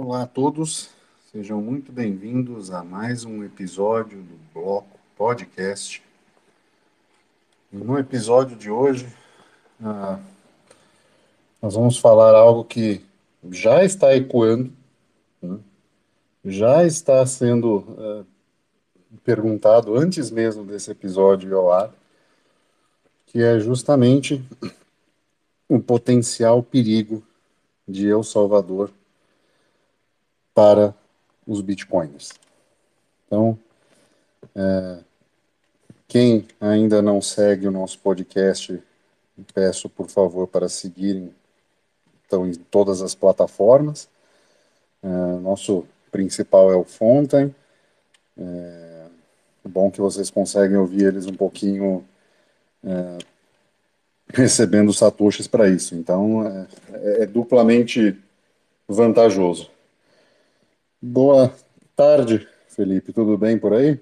Olá a todos, sejam muito bem-vindos a mais um episódio do Bloco Podcast. No episódio de hoje, ah, nós vamos falar algo que já está ecoando, né? já está sendo ah, perguntado antes mesmo desse episódio ao ar, que é justamente o potencial perigo de El Salvador para os bitcoins. Então, é, quem ainda não segue o nosso podcast, peço por favor para seguirem então, em todas as plataformas. É, nosso principal é o Fontaine. É, bom que vocês conseguem ouvir eles um pouquinho é, recebendo satoshis para isso. Então, é, é, duplamente vantajoso. Boa tarde, Felipe. Tudo bem por aí?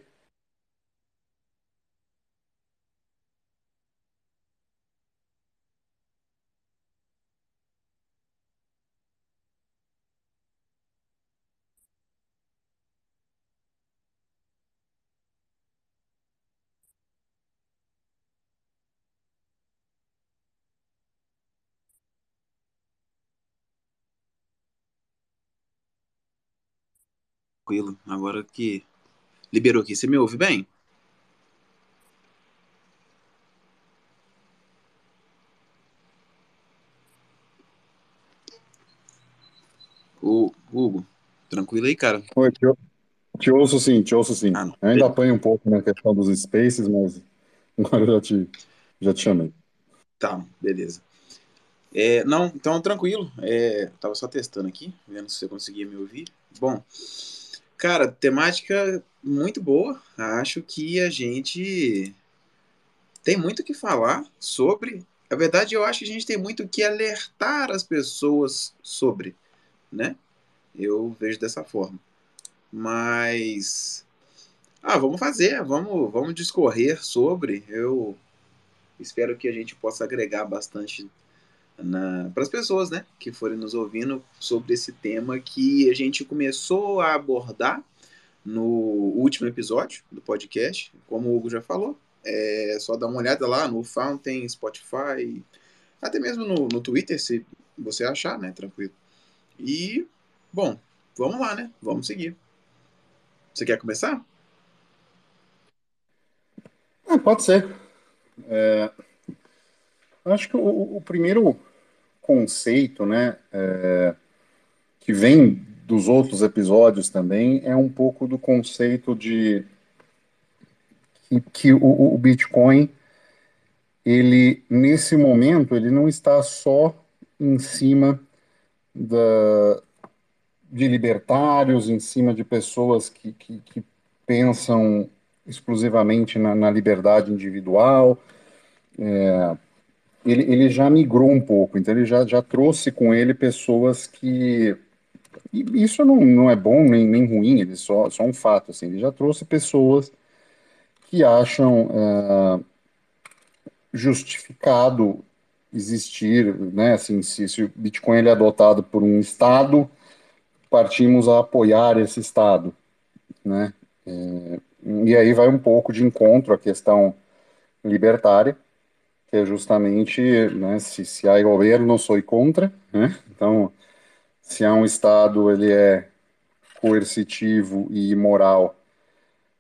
Tranquilo. Agora que liberou aqui, você me ouve bem? O Hugo, tranquilo aí, cara? Oi, te, te ouço sim, te ouço sim. Ah. Eu ainda apanho um pouco na questão dos spaces, mas agora já te, já te chamei. Tá, beleza. É, não, então tranquilo. É, tava só testando aqui, vendo se você conseguia me ouvir. Bom, cara, temática muito boa. Acho que a gente tem muito o que falar sobre. Na verdade, eu acho que a gente tem muito o que alertar as pessoas sobre, né? Eu vejo dessa forma. Mas ah, vamos fazer, vamos, vamos discorrer sobre. Eu espero que a gente possa agregar bastante para as pessoas, né, que forem nos ouvindo sobre esse tema que a gente começou a abordar no último episódio do podcast, como o Hugo já falou. É só dar uma olhada lá no Fountain, Spotify, até mesmo no, no Twitter, se você achar, né, tranquilo. E, bom, vamos lá, né? Vamos seguir. Você quer começar? Ah, pode ser. É, acho que o, o, primeiro conceito, né, é, que vem dos outros episódios também, é um pouco do conceito de que, que o, o Bitcoin, ele, nesse momento, ele não está só em cima da, de libertários, em cima de pessoas que, que, que pensam exclusivamente na, na liberdade individual. É, ele, ele já migrou um pouco, então ele já, já trouxe com ele pessoas que. Isso não, não é bom nem, nem ruim, ele só, só um fato. Assim, ele já trouxe pessoas que acham é, justificado existir, né, assim, se, se o Bitcoin ele é adotado por um Estado, partimos a apoiar esse Estado, né? É, e aí vai um pouco de encontro à questão libertária, que é justamente, né, se, se há governo, sou contra, né? Então, se há um Estado, ele é coercitivo e imoral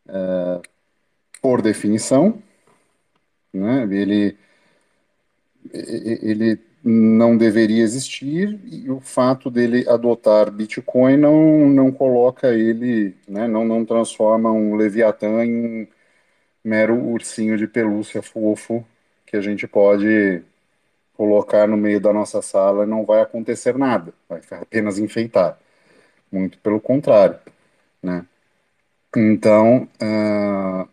é, por definição, né? Ele, ele não deveria existir e o fato dele adotar Bitcoin não, não coloca ele, né, não, não transforma um Leviatã em mero ursinho de pelúcia fofo que a gente pode colocar no meio da nossa sala e não vai acontecer nada, vai apenas enfeitar. Muito pelo contrário, né? Então, uh,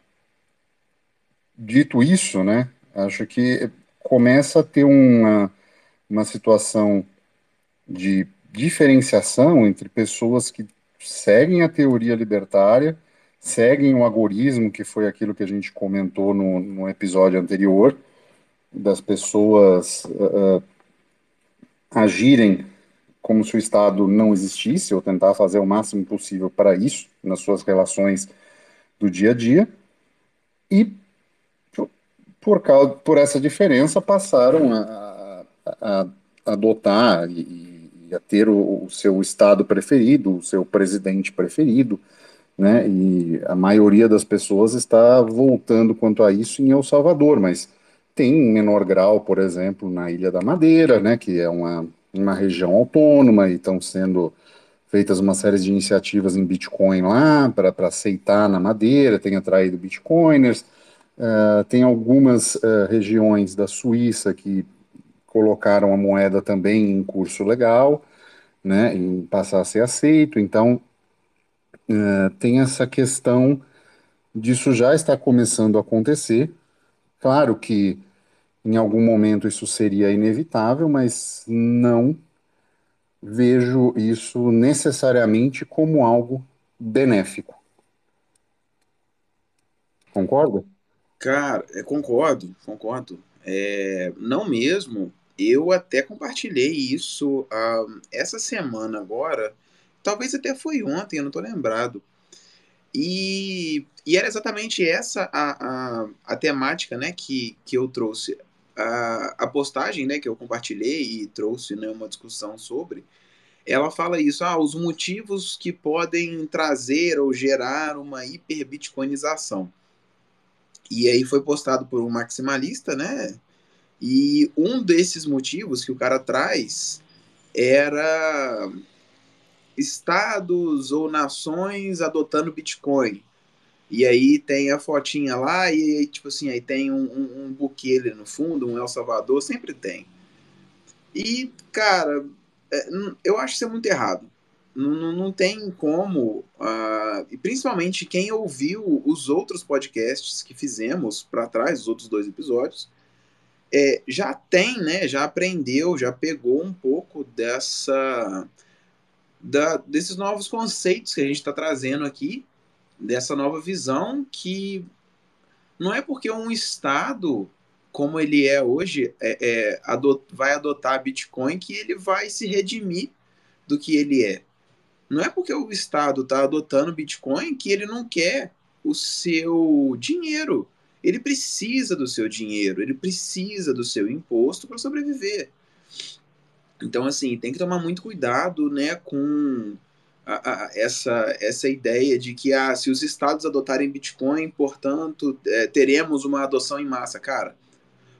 dito isso, né, acho que começa a ter uma uma situação de diferenciação entre pessoas que seguem a teoria libertária, seguem o agorismo, que foi aquilo que a gente comentou no, no episódio anterior, das pessoas uh, agirem como se o Estado não existisse, ou tentar fazer o máximo possível para isso, nas suas relações do dia a dia, e por, causa, por essa diferença passaram a, a, a adotar e, e, a ter o, o, seu Estado preferido, o seu presidente preferido, né, e a maioria das pessoas está voltando quanto a isso em El Salvador, mas tem em menor grau, por exemplo, na Ilha da Madeira, né, que é uma, uma região autônoma e estão sendo feitas uma série de iniciativas em Bitcoin lá para aceitar na Madeira, tem atraído Bitcoiners. Uh, tem algumas uh, regiões da Suíça que colocaram a moeda também em curso legal, né, em passar a ser aceito. Então, uh, tem essa questão disso já está começando a acontecer. Claro que em algum momento isso seria inevitável, mas não vejo isso necessariamente como algo benéfico. Concorda? Cara, é, concordo, concordo. É, não mesmo. Eu até compartilhei isso uh, essa semana agora. Talvez até foi ontem, eu não tô lembrado. E, e era exatamente essa a, a, a temática né, que, que eu trouxe a, a postagem né, que eu compartilhei e trouxe né, uma discussão sobre, ela fala isso, ah, os motivos que podem trazer ou gerar uma hiperbitcoinização. E aí foi postado por um maximalista, né? E um desses motivos que o cara traz era estados ou nações adotando Bitcoin. E aí tem a fotinha lá, e tipo assim, aí tem um, um, um buquê ali no fundo, um El Salvador, sempre tem. E, cara, é, eu acho isso é muito errado. Não, não, tem como, uh, e principalmente quem ouviu os outros podcasts que fizemos para trás, os outros dois episódios, é, já tem, né, já aprendeu, já pegou um pouco dessa da, desses novos conceitos que a gente está trazendo aqui dessa nova visão que não é porque um Estado, como ele é hoje, é, é, adot, vai adotar Bitcoin que ele vai se redimir do que ele é. Não é porque o Estado está adotando Bitcoin que ele não quer o seu dinheiro. Ele precisa do seu dinheiro, ele precisa do seu imposto para sobreviver. Então, assim, tem que tomar muito cuidado né, com a, a, essa, essa ideia de que ah, se os estados adotarem Bitcoin, portanto, é, teremos uma adoção em massa. Cara,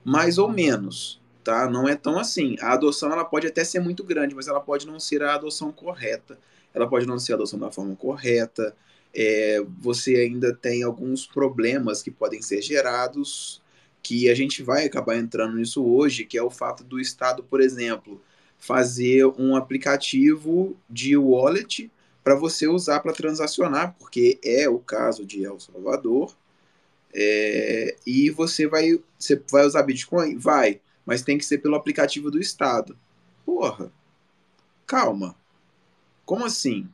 mais ou menos, tá? Não é tão assim. A adoção ela pode até ser muito grande, mas ela pode não ser a adoção correta. Ela pode não ser a adoção da forma correta. É, você ainda tem alguns problemas que podem ser gerados, que a gente vai acabar entrando nisso hoje, que é o fato do Estado, por exemplo, fazer um aplicativo de wallet para você usar para transacionar, porque é o caso de El Salvador. É, e você vai, você vai usar Bitcoin? Vai, mas tem que ser pelo aplicativo do Estado. Porra, calma. Como assim?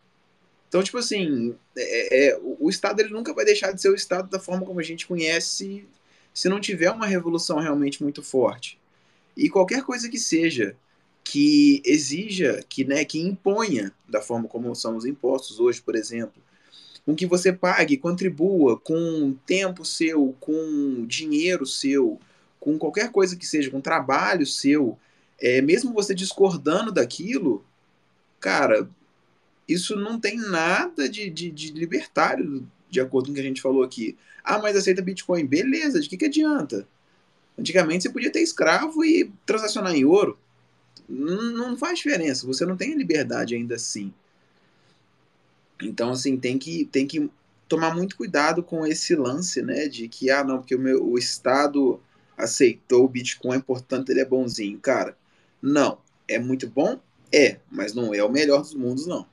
Então, tipo assim, é, é, o Estado ele nunca vai deixar de ser o Estado da forma como a gente conhece se não tiver uma revolução realmente muito forte. E qualquer coisa que seja que exija, que, né, que imponha, da forma como são os impostos hoje, por exemplo, com que você pague, contribua com tempo seu, com dinheiro seu, com qualquer coisa que seja, com trabalho seu, é, mesmo você discordando daquilo, cara, isso não tem nada de, de, de, libertário, de acordo com o que a gente falou aqui. Ah, mas aceita Bitcoin. Beleza, de que, que adianta? Antigamente você podia ter escravo e transacionar em ouro não faz diferença, você não tem liberdade ainda assim. Então, assim, tem que, tem que tomar muito cuidado com esse lance, né, de que, ah, não, porque o, meu, o Estado aceitou o Bitcoin, portanto ele é bonzinho. Cara, não. É muito bom? É, mas não é o melhor dos mundos, não.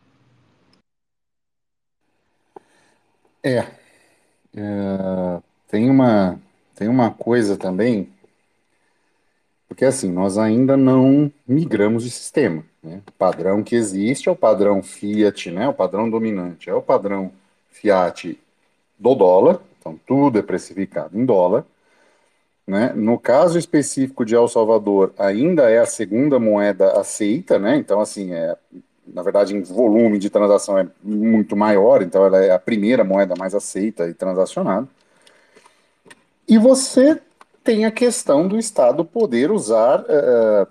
É. é tem, uma, tem uma coisa também porque assim, nós ainda não migramos de sistema. Né? O padrão que existe é o padrão Fiat, né? o padrão dominante é o padrão Fiat do dólar, então tudo é precificado em dólar. Né? No caso específico de El Salvador, ainda é a segunda moeda aceita, né? Então, assim, é, na verdade, em volume de transação é muito maior, então ela é a primeira moeda mais aceita e transacionada. E você tem a questão do Estado poder usar uh,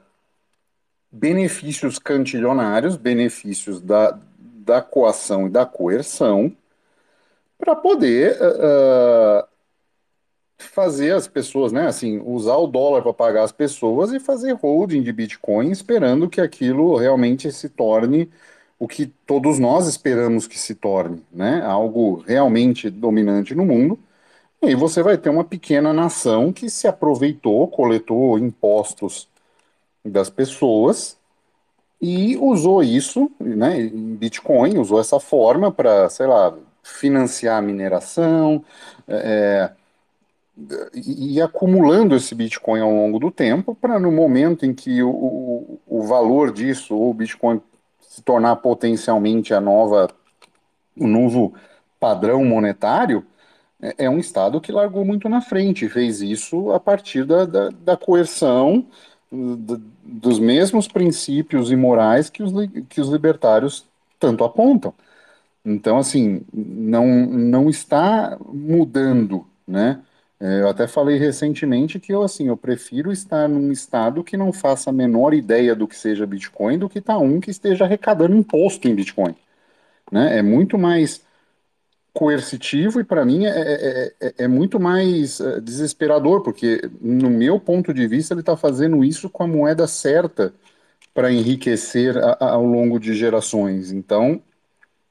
benefícios cantilionários, benefícios da, da coação e da coerção, para poder uh, fazer as pessoas, né, assim, usar o dólar para pagar as pessoas e fazer holding de Bitcoin, esperando que aquilo realmente se torne o que todos nós esperamos que se torne, né, algo realmente dominante no mundo. E você vai ter uma pequena nação que se aproveitou, coletou impostos das pessoas e usou isso, né, em Bitcoin, usou essa forma para, sei lá, financiar a mineração, é, e, acumulando esse Bitcoin ao longo do tempo, para no momento em que o, o, o valor disso, ou o Bitcoin se tornar potencialmente a nova, o novo padrão monetário, é, é um Estado que largou muito na frente, fez isso a partir da, da, da coerção, do, dos mesmos princípios imorais que os, que os libertários tanto apontam. Então, assim, não, não está mudando, né? É, eu até falei recentemente que eu assim, eu prefiro estar num estado que não faça a menor ideia do que seja Bitcoin do que tá um que esteja arrecadando imposto em Bitcoin. Né? É muito mais coercitivo e para mim é, é, é, é, muito mais é, desesperador, porque no meu ponto de vista ele está fazendo isso com a moeda certa para enriquecer a, a, ao longo de gerações. Então,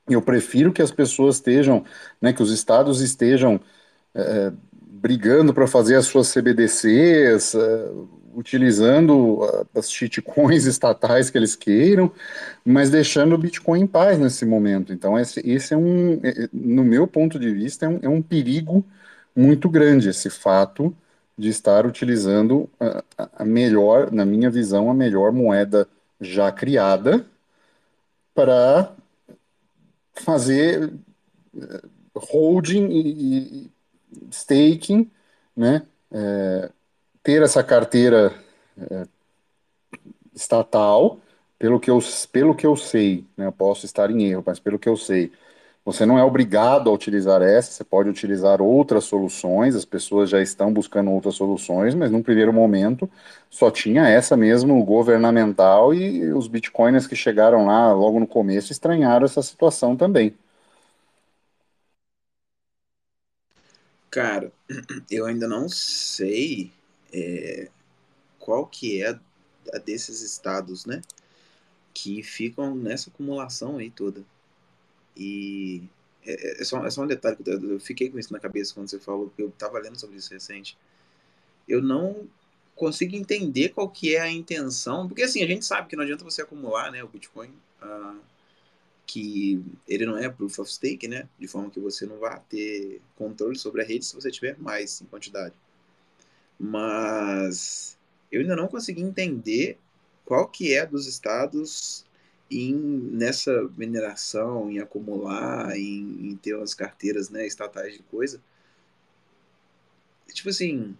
eu prefiro que as pessoas estejam, né, que os estados estejam é, brigando para fazer as suas CBDCs, utilizando uh, as shitcoins estatais que eles queiram, mas deixando o Bitcoin em paz nesse momento. Então, esse, esse é um, é, no meu ponto de vista, é um, é um perigo muito grande esse fato de estar utilizando a, a melhor, na minha visão, a melhor moeda já criada para fazer eh, holding e, staking, né? É, ter essa carteira é, estatal, pelo que eu, pelo que eu sei, né? Eu posso estar em erro, mas pelo que eu sei, você não é obrigado a utilizar essa, você pode utilizar outras soluções, as pessoas já estão buscando outras soluções, mas num primeiro momento só tinha essa mesmo governamental e os bitcoiners que chegaram lá logo no começo estranharam essa situação também. Cara, eu ainda não sei é, qual que é a, desses estados, né? Que ficam nessa acumulação aí toda. E é, é, só, é só um detalhe, eu, eu fiquei com isso na cabeça quando você falou, porque eu tava lendo sobre isso recente. Eu não consigo entender qual que é a intenção, porque assim, a gente sabe que não adianta você acumular, né, o Bitcoin, uh, que ele não é proof of stake, né? De forma que você não vai ter controle sobre a rede se você tiver mais em quantidade. Mas eu ainda não consegui entender qual que é dos estados em nessa mineração, em acumular, em, em ter umas carteiras né, estatais de coisa. Tipo assim,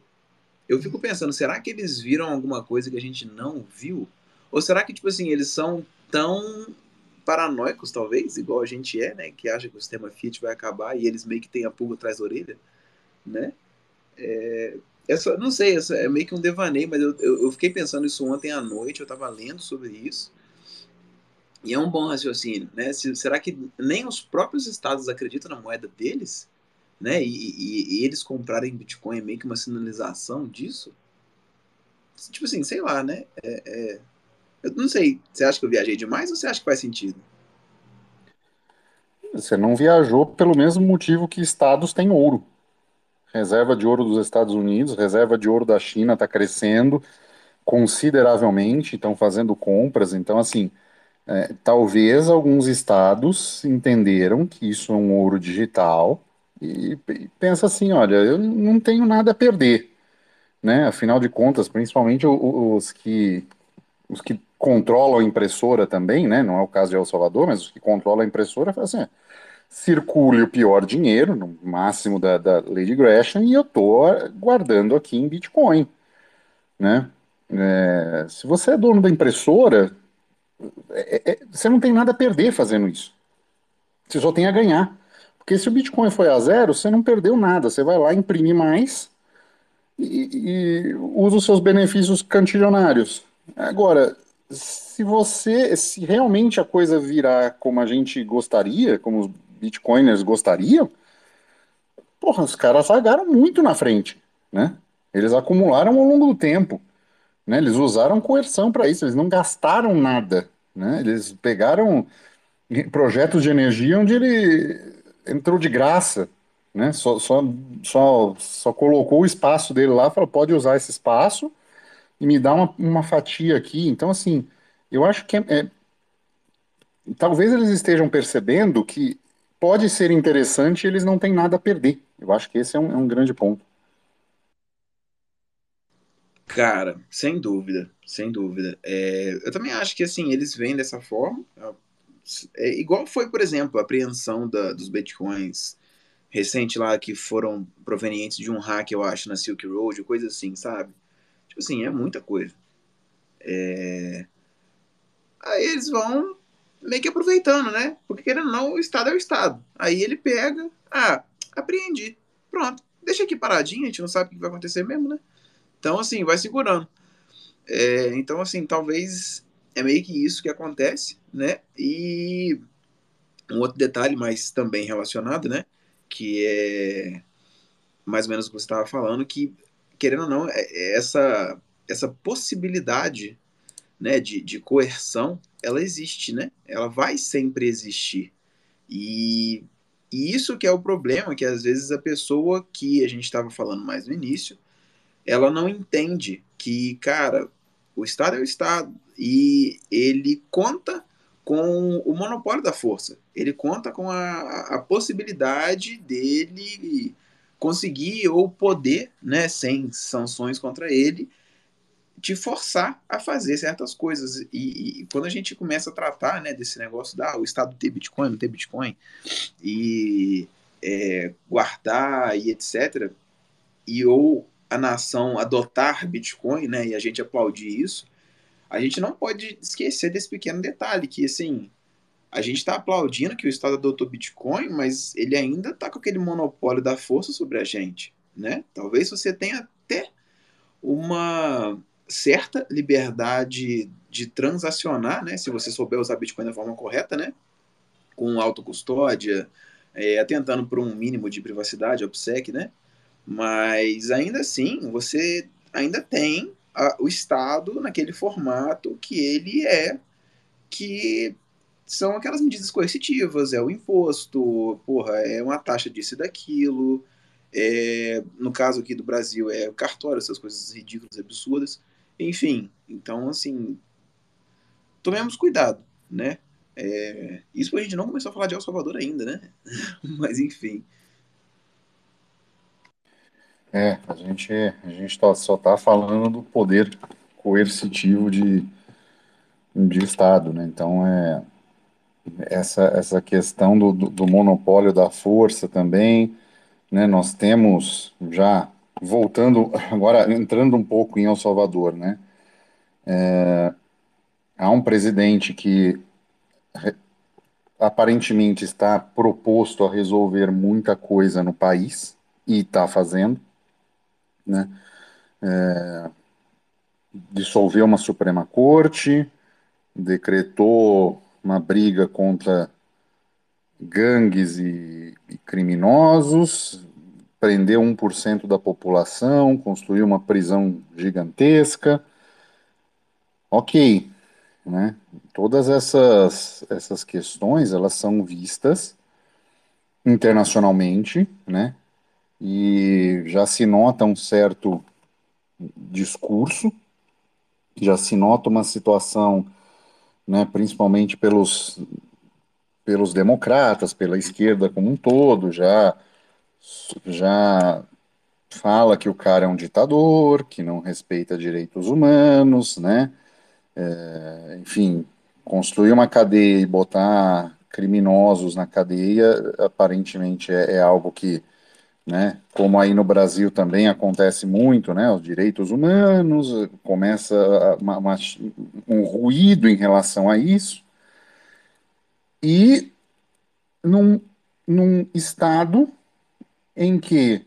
eu fico pensando, será que eles viram alguma coisa que a gente não viu? Ou será que, tipo assim, eles são tão paranoicos, talvez, igual a gente é, né? Que acha que o sistema Fiat vai acabar e eles meio que têm a pulga atrás da orelha, né? É, essa, não sei, essa é meio que um devaneio, mas eu, eu, eu, fiquei pensando isso ontem à noite, eu estava lendo sobre isso. E é um bom raciocínio, né? Se, será que nem os próprios estados acreditam na moeda deles? Né? E, e, e eles comprarem Bitcoin é meio que uma sinalização disso? Tipo assim, sei lá, né? É, é, eu não sei, você acha que eu viajei demais ou você acha que faz sentido? Você não viajou pelo mesmo motivo que estados têm ouro. Reserva de ouro dos Estados Unidos, reserva de ouro da China está crescendo consideravelmente, estão fazendo compras. Então, assim, é, talvez alguns estados entenderam que isso é um ouro digital e, e pensa assim, olha, eu não tenho nada a perder, né? Afinal de contas, principalmente os, que os que controlam a impressora também, né? Não é o caso de El Salvador, mas os que controlam a impressora assim: circule o pior dinheiro, no máximo da, da Lady Gresham, e eu estou guardando aqui em Bitcoin. Né? É, se você é dono da impressora, é, é, você não tem nada a perder fazendo isso. Você só tem a ganhar. Porque se o Bitcoin foi a zero, você não perdeu nada. Você vai lá imprimir mais e, e usa os seus benefícios cantilionários. Agora, se você, se realmente a coisa virar como a gente gostaria, como bitcoiners gostariam, porra, os caras largaram muito na frente, né? Eles acumularam ao longo do tempo, né? Eles usaram coerção para isso, eles não gastaram nada, né? Eles pegaram projetos de energia onde ele entrou de graça, né? Só, só, só, só colocou o espaço dele lá, falou, pode usar esse espaço e me dá uma, uma fatia aqui. Então, assim, eu acho que é, é, talvez eles estejam percebendo que pode ser interessante eles não têm nada a perder. Eu acho que esse é um, é um grande ponto. Cara, sem dúvida, sem dúvida. É, eu também acho que assim eles vêm dessa forma. É, igual foi, por exemplo, a apreensão da, dos bitcoins recente lá que foram provenientes de um hack, eu acho, na Silk Road, coisa assim, sabe? Tipo assim, é muita coisa. É... Aí eles vão meio que aproveitando, né? Porque querendo ou não, o Estado é o Estado. Aí ele pega, ah, apreendi. Pronto, deixa aqui paradinho, a gente não sabe o que vai acontecer mesmo, né? Então, assim, vai segurando. É, então, assim, talvez é meio que isso que acontece, né? E um outro detalhe, mas também relacionado, né? Que é mais ou menos o que você estava falando, que, querendo ou não, é, é essa, essa possibilidade né, de, de coerção, ela existe, né? Ela vai sempre existir. E, e isso que é o problema, que às vezes a pessoa que a gente estava falando mais no início, ela não entende que, cara, o Estado é o Estado e ele conta com o monopólio da força. Ele conta com a, a possibilidade dele conseguir ou poder, né, sem sanções contra ele, te forçar a fazer certas coisas. E, e, quando a gente começa a tratar né, desse negócio da ah, o Estado ter Bitcoin, não ter Bitcoin, e é, guardar e etc., e ou a nação adotar Bitcoin, né, e a gente aplaudir isso, a gente não pode esquecer desse pequeno detalhe, que assim, a gente está aplaudindo que o Estado adotou Bitcoin, mas ele ainda está com aquele monopólio da força sobre a gente, né? Talvez você tenha até uma certa liberdade de transacionar, né? Se você souber usar Bitcoin da forma correta, né? Com autocustódia, é, atentando por um mínimo de privacidade, OPSEC, né? Mas ainda assim, você ainda tem a, o Estado naquele formato que ele é, que são aquelas medidas coercitivas, é o imposto, porra, é uma taxa disso e daquilo. É, no caso aqui do Brasil, é o cartório, essas coisas ridículas, absurdas. Enfim, então, assim, tomemos cuidado, né? É, isso a gente não começou a falar de El Salvador ainda, né? Mas, enfim. É, a gente, a gente tá, só está falando do poder coercitivo de, de Estado, né? Então, é, essa, essa questão do, do, do monopólio da força também, né? Nós temos já voltando agora entrando um pouco em El Salvador, né? É, há um presidente que aparentemente está proposto a resolver muita coisa no país e está fazendo, né? É, dissolveu uma Suprema Corte, decretou uma briga contra gangues e, e criminosos, prendeu 1% da população, construiu uma prisão gigantesca. Ok, né? Todas essas, essas questões, elas são vistas internacionalmente, né? E já se nota um certo discurso, já se nota uma situação, né, principalmente pelos, pelos democratas, pela esquerda como um todo, já já fala que o cara é um ditador, que não respeita direitos humanos, né? É, enfim, construir uma cadeia e botar criminosos na cadeia, aparentemente é, é algo que, né, como aí no Brasil também acontece muito, né, os direitos humanos, começa uma, uma, um ruído em relação a isso, e num, num estado em que,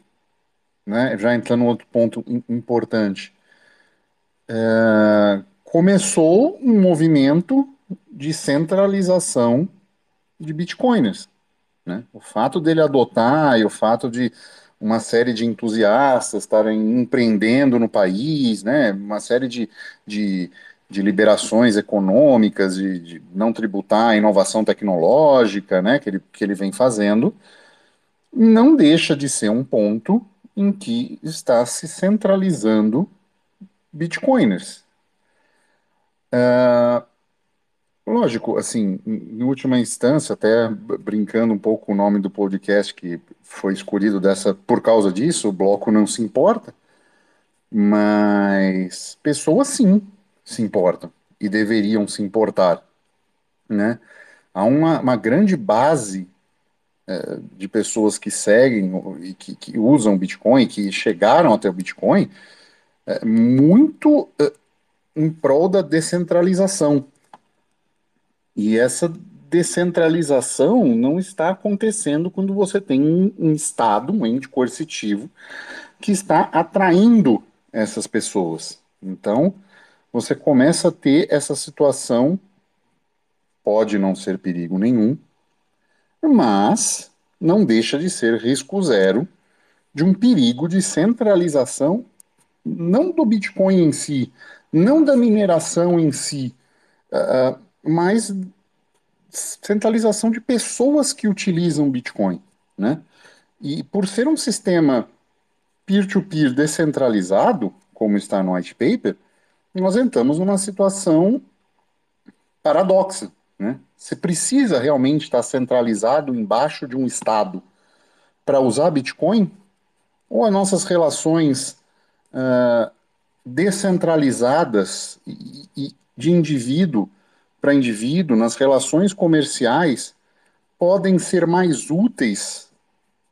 né, já entrando em outro ponto importante, é, começou um movimento de centralização de bitcoiners. Né? O fato dele adotar e o fato de uma série de entusiastas estarem empreendendo no país, né? uma série de, de, de liberações econômicas, de, de, não tributar a inovação tecnológica né? que, ele, que ele vem fazendo, não deixa de ser um ponto em que está se centralizando bitcoiners. Uh, lógico, assim, em última instância, até brincando um pouco com o nome do podcast que foi escolhido dessa por causa disso, o bloco não se importa, mas pessoas sim se importam e deveriam se importar, né? Há uma, uma grande base é, de pessoas que seguem e que, que usam Bitcoin, que chegaram até o Bitcoin, é, muito é, em prol da descentralização. E essa descentralização não está acontecendo quando você tem um, um Estado, um ente coercitivo, que está atraindo essas pessoas. Então, você começa a ter essa situação, pode não ser perigo nenhum, mas não deixa de ser risco zero de um perigo de centralização, não do Bitcoin em si, não da mineração em si, uh, mas centralização de pessoas que utilizam Bitcoin, né? E por ser um sistema peer-to-peer -peer descentralizado, como está no white paper, nós entramos numa situação paradoxa, né? Você precisa realmente estar centralizado embaixo de um Estado para usar Bitcoin? Ou as nossas relações uh, descentralizadas e, e de indivíduo para indivíduo, nas relações comerciais, podem ser mais úteis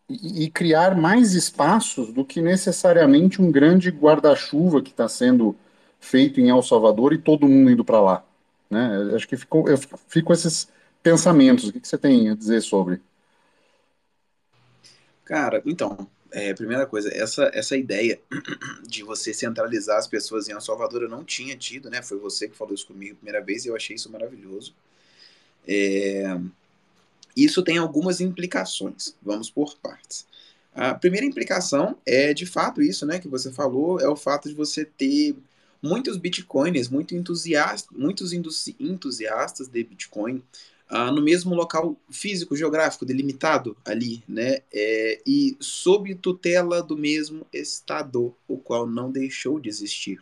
e, e criar mais espaços do que necessariamente um grande guarda-chuva que está sendo feito em El Salvador e todo mundo indo para lá. Né? Acho que ficou, eu fico com esses pensamentos. O que, que você tem a dizer sobre? Cara, então, é, primeira coisa, essa, essa ideia de você centralizar as pessoas em El Salvador eu não tinha tido, né? Foi você que falou isso comigo a primeira vez e eu achei isso maravilhoso. É, isso tem algumas implicações. Vamos por partes. A primeira implicação é, de fato, isso, né, que você falou, é o fato de você ter muitos bitcoiners, muito entusiasta, muitos entusiastas de Bitcoin ah, no mesmo local físico, geográfico, delimitado ali, né? É, e sob tutela do mesmo Estado, o qual não deixou de existir.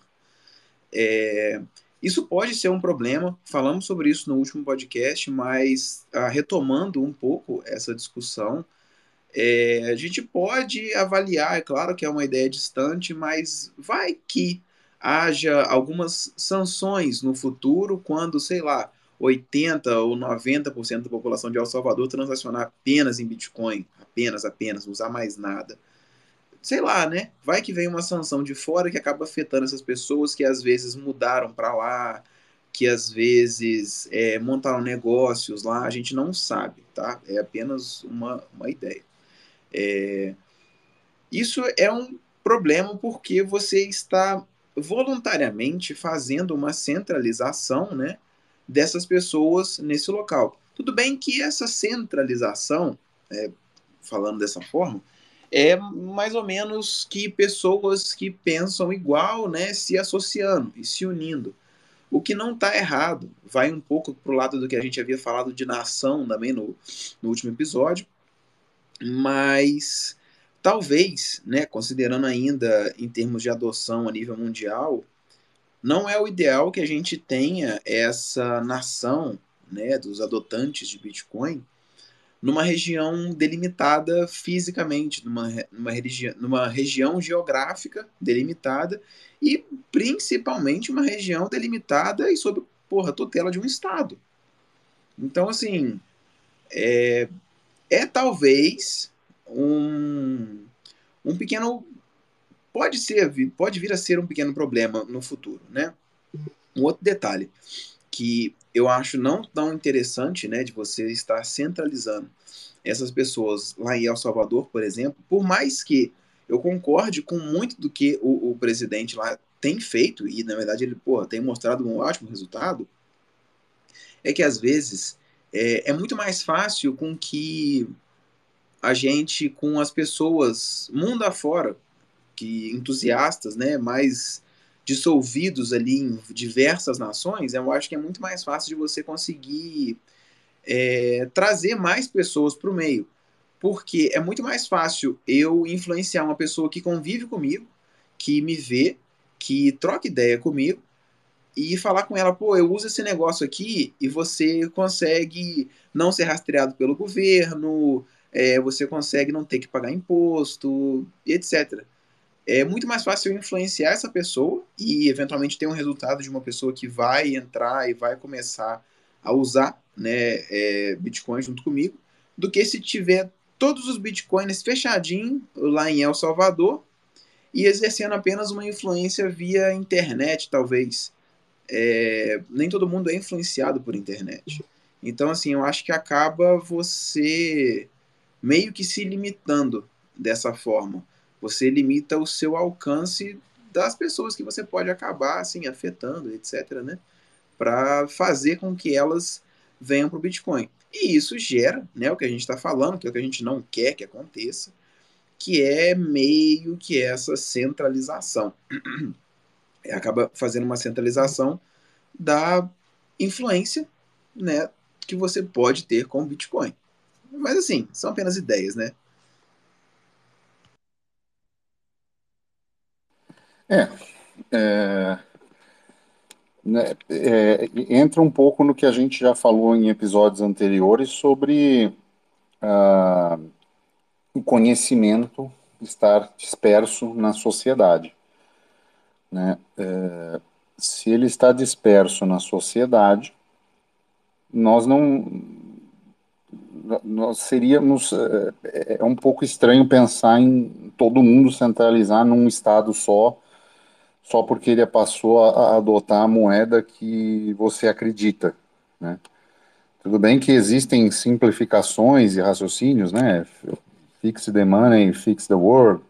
É, isso pode ser um problema, falamos sobre isso no último podcast, mas ah, retomando um pouco essa discussão, é, a gente pode avaliar, é claro que é uma ideia distante, mas vai que haja algumas sanções no futuro quando, sei lá, 80% ou 90% da população de El Salvador transacionar apenas em Bitcoin, apenas, apenas, usar mais nada. Sei lá, né? Vai que vem uma sanção de fora que acaba afetando essas pessoas que às vezes mudaram para lá, que às vezes é, montaram negócios lá, a gente não sabe, tá? É apenas uma, uma ideia. É... Isso é um problema porque você está voluntariamente fazendo uma centralização, né? dessas pessoas nesse local. Tudo bem que essa centralização, é, falando dessa forma, é mais ou menos que pessoas que pensam igual, né, se associando e se unindo. O que não está errado, vai um pouco para o lado do que a gente havia falado de nação também no, no último episódio, mas talvez, né, considerando ainda em termos de adoção a nível mundial, não é o ideal que a gente tenha essa nação né, dos adotantes de Bitcoin numa região delimitada fisicamente, numa, numa, numa região geográfica delimitada e principalmente uma região delimitada e sob porra, tutela de um Estado. Então, assim, é, é talvez um, um pequeno pode ser pode vir a ser um pequeno problema no futuro, né? Um outro detalhe que eu acho não tão interessante, né, de você estar centralizando essas pessoas lá em El Salvador, por exemplo, por mais que eu concorde com muito do que o, o presidente lá tem feito, e na verdade ele porra, tem mostrado um ótimo resultado, é que às vezes é, é muito mais fácil com que a gente, com as pessoas mundo afora, que entusiastas, né, mais dissolvidos ali em diversas nações, eu acho que é muito mais fácil de você conseguir é, trazer mais pessoas para o meio. Porque é muito mais fácil eu influenciar uma pessoa que convive comigo, que me vê, que troca ideia comigo, e falar com ela, pô, eu uso esse negócio aqui e você consegue não ser rastreado pelo governo, é, você consegue não ter que pagar imposto, etc. É muito mais fácil influenciar essa pessoa e eventualmente ter um resultado de uma pessoa que vai entrar e vai começar a usar né, é, Bitcoin junto comigo, do que se tiver todos os Bitcoins fechadinho lá em El Salvador e exercendo apenas uma influência via internet, talvez. É, nem todo mundo é influenciado por internet. Então, assim, eu acho que acaba você meio que se limitando dessa forma. Você limita o seu alcance das pessoas que você pode acabar assim afetando, etc, né? Para fazer com que elas venham para o Bitcoin. E isso gera, né, o que a gente está falando, que é o que a gente não quer que aconteça, que é meio que essa centralização. É, acaba fazendo uma centralização da influência, né, que você pode ter com o Bitcoin. Mas assim, são apenas ideias, né? É, é, né, é, entra um pouco no que a gente já falou em episódios anteriores sobre ah, o conhecimento estar disperso na sociedade. Né? É, se ele está disperso na sociedade, nós não. Nós seríamos. É, é um pouco estranho pensar em todo mundo centralizar num estado só só porque ele passou a, adotar a moeda que você acredita, né? Tudo bem que existem simplificações e raciocínios, né? Fix the money, fix the world.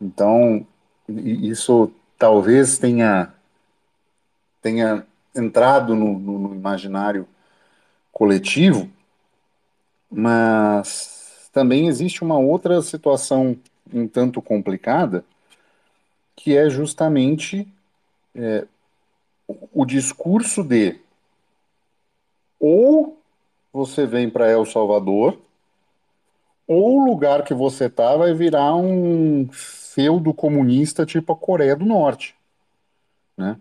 Então, isso talvez tenha tenha entrado no, no imaginário coletivo, mas também existe uma outra situação um tanto complicada, que é justamente é, o discurso de ou você vem para El Salvador, ou o lugar que você está vai virar um feudo comunista tipo a Coreia do Norte, né?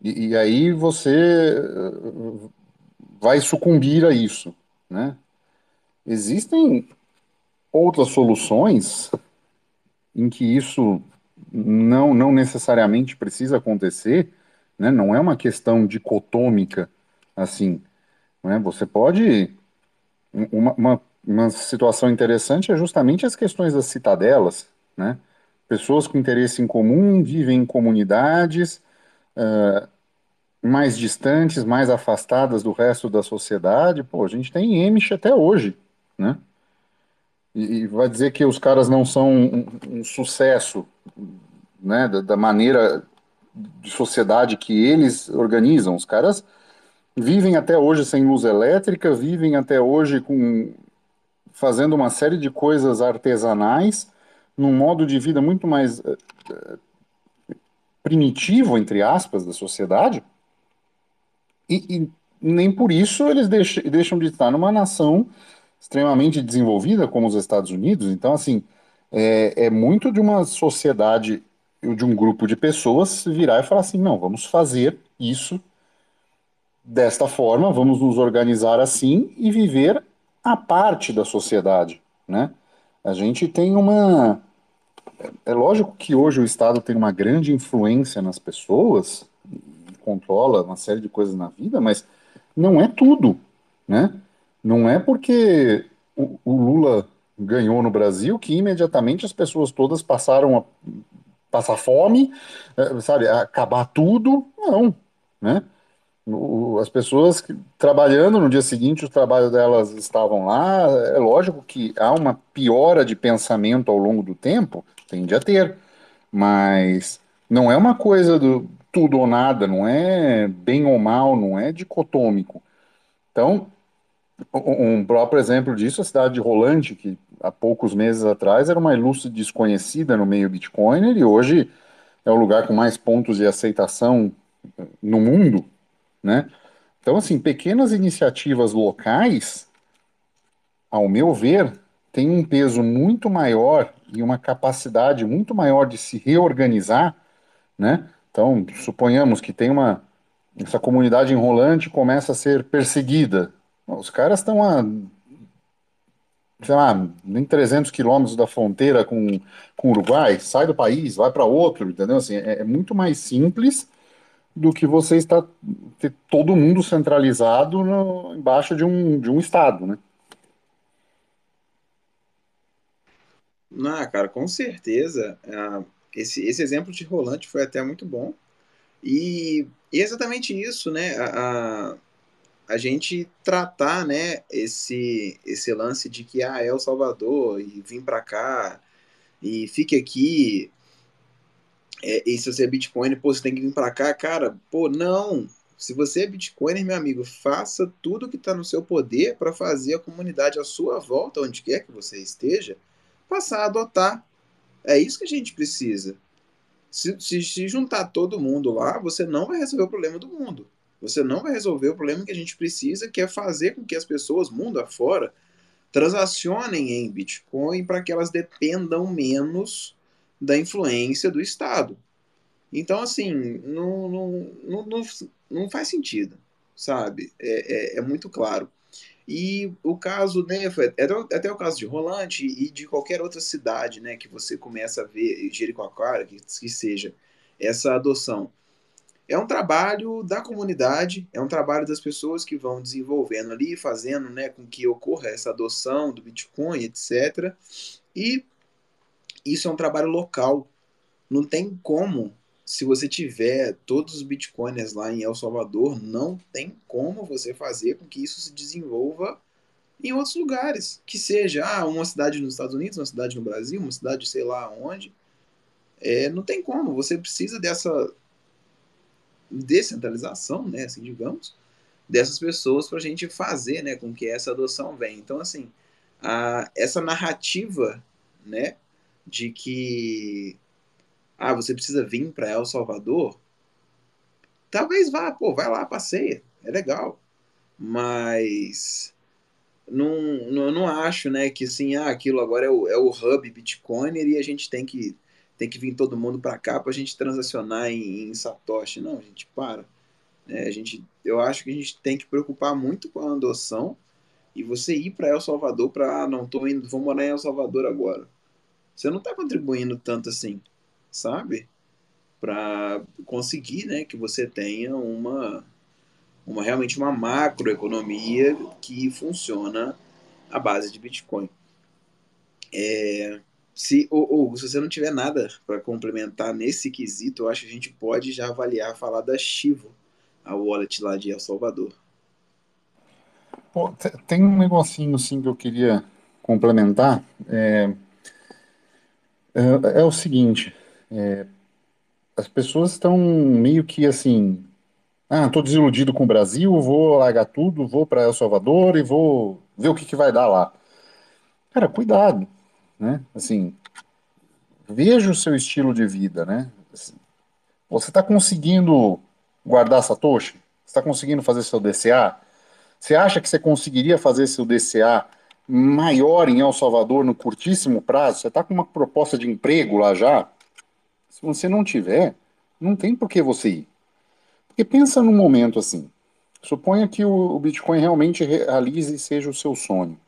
E, e aí você uh, vai sucumbir a isso, né? Existem outras soluções em que isso não, não necessariamente precisa acontecer, né? não é uma questão dicotômica assim. Né? Você pode. Uma, uma, uma situação interessante é justamente as questões das citadelas. Né? Pessoas com interesse em comum vivem em comunidades uh, mais distantes, mais afastadas do resto da sociedade. Pô, a gente tem Amish até hoje. Né? e, vai dizer que os caras não são um, um sucesso, né, da, da, maneira de sociedade que eles organizam. Os caras vivem até hoje sem luz elétrica, vivem até hoje com fazendo uma série de coisas artesanais, num modo de vida muito mais uh, primitivo, entre aspas, da sociedade. E, e nem por isso eles deixam, deixam de estar numa nação extremamente desenvolvida como os Estados Unidos. Então, assim, é, é muito de uma sociedade, de um grupo de pessoas virar e falar assim: não, vamos fazer isso desta forma, vamos nos organizar assim e viver a parte da sociedade, né? A gente tem uma é lógico que hoje o Estado tem uma grande influência nas pessoas, controla uma série de coisas na vida, mas não é tudo, né? Não é porque o, o Lula ganhou no Brasil que imediatamente as pessoas todas passaram a passar fome, eh, sabe, acabar tudo. Não, né? As pessoas trabalhando no dia seguinte, o trabalho delas estavam lá. É lógico que há uma piora de pensamento ao longo do tempo, tende a ter, mas não é uma coisa do tudo ou nada, não é bem ou mal, não é dicotômico. Então, um próprio exemplo disso a cidade de Rolante, que há poucos meses atrás era uma ilustre desconhecida no meio Bitcoiner e hoje é o lugar com mais pontos de aceitação no mundo, né? Então, assim, pequenas iniciativas locais, ao meu ver, têm um peso muito maior e uma capacidade muito maior de se reorganizar, né? Então, suponhamos que tem uma essa comunidade enrolante começa a ser perseguida. Os caras estão a sei lá, nem 300 quilômetros da fronteira com, com o Uruguai, sai do país, vai para outro, entendeu? Assim, é, é muito mais simples do que você está ter todo mundo centralizado no- embaixo de um, de um estado, né? Ah, cara, com certeza. Ah, esse, esse exemplo de Rolante foi até muito bom. E, e é exatamente isso, né? A, a, a gente tratar, né, esse, esse lance de que ah, é El Salvador e vim pra cá e fique aqui. É, e se você é Bitcoin, pô, você tem que vir pra cá, cara. Pô, não. Se você é Bitcoiner, meu amigo, faça tudo que está no seu poder para fazer a comunidade à sua volta, onde quer que você esteja, passar a adotar. É isso que a gente precisa. Se, se, se juntar todo mundo lá, você não vai resolver o problema do mundo. Você não vai resolver o problema que a gente precisa, que é fazer com que as pessoas, mundo afora, transacionem em Bitcoin para que elas dependam menos da influência do Estado. Então, assim, não, não, não, não, faz sentido, sabe? É, é, é muito claro. E o caso, né, foi até, o- até o caso de Rolante e de qualquer outra cidade, né, que você começa a ver, Jericoacoara, que, que seja, essa adoção. É um trabalho da comunidade, é um trabalho das pessoas que vão desenvolvendo ali, fazendo, né, com que ocorra essa adoção do Bitcoin, etc. E isso é um trabalho local. Não tem como, se você tiver todos os bitcoiners lá em El Salvador, não tem como você fazer com que isso se desenvolva em outros lugares. Que seja ah, uma cidade nos Estados Unidos, uma cidade no Brasil, uma cidade sei lá onde. É, não tem como. Você precisa dessa descentralização, né, assim, digamos, dessas pessoas para a gente fazer, né, com que essa adoção venha. Então, assim, a, essa narrativa, né, de que ah, você precisa vir para El Salvador, talvez vá, pô, vai lá, passeia, é legal. Mas não, não, não acho, né, que assim, ah, aquilo agora é o, é o hub Bitcoiner e a gente tem que, tem que vir todo mundo para cá para a gente transacionar em, em Satoshi. Não, a gente para. né? a gente, eu acho que a gente tem que preocupar muito com a adoção e você ir para El Salvador para, ah, não, tô indo, vou morar em El Salvador agora. Você não está contribuindo tanto assim, sabe? Para conseguir, né, que você tenha uma, uma realmente uma macroeconomia que funciona à base de Bitcoin. É, se, ou, se você não tiver nada para complementar nesse quesito, eu acho que a gente pode já avaliar falar da Chivo, a wallet lá de El Salvador. Pô, te- tem um negocinho assim que eu queria complementar. É, é, é o seguinte, as pessoas estão meio que assim, ah, tô desiludido com o Brasil, vou largar tudo, vou para El Salvador e vou ver o que que vai dar lá. Cara, cuidado, né? Assim, veja o seu estilo de vida, né? Você está conseguindo guardar Satoshi? Você está conseguindo fazer seu DCA? Você acha que você conseguiria fazer seu DCA maior em El Salvador no curtíssimo prazo? Você está com uma proposta de emprego lá já? Se você não tiver, não tem por que você ir. Porque pensa num momento assim. Suponha que o, Bitcoin realmente realize e seja o seu sonho,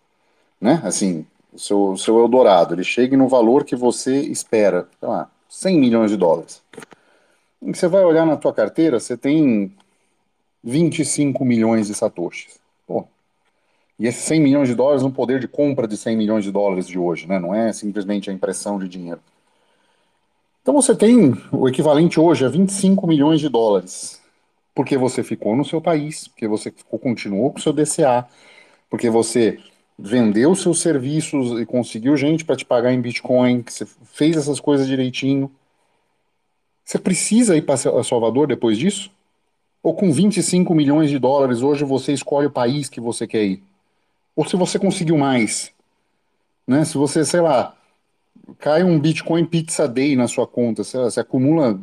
né? Assim, o seu, o seu Eldorado, ele chegue no valor que você espera, sei lá, 100 milhões de dólares. E você vai olhar na tua carteira, você tem 25 milhões de satoshis. Pô, E esses 100 milhões de dólares, um poder de compra de 100 milhões de dólares de hoje, né? Não é simplesmente a impressão de dinheiro. Então você tem o equivalente hoje a 25 milhões de dólares, porque você ficou no seu país, porque você continuou com o seu DCA, porque você vendeu seus serviços e conseguiu gente para te pagar em Bitcoin, que você fez essas coisas direitinho. Você precisa ir para Salvador depois disso? Ou com 25 milhões de dólares hoje você escolhe o país que você quer ir? Ou se você conseguiu mais, né? Se você, sei lá, cai um Bitcoin Pizza Day na sua conta, você, você acumula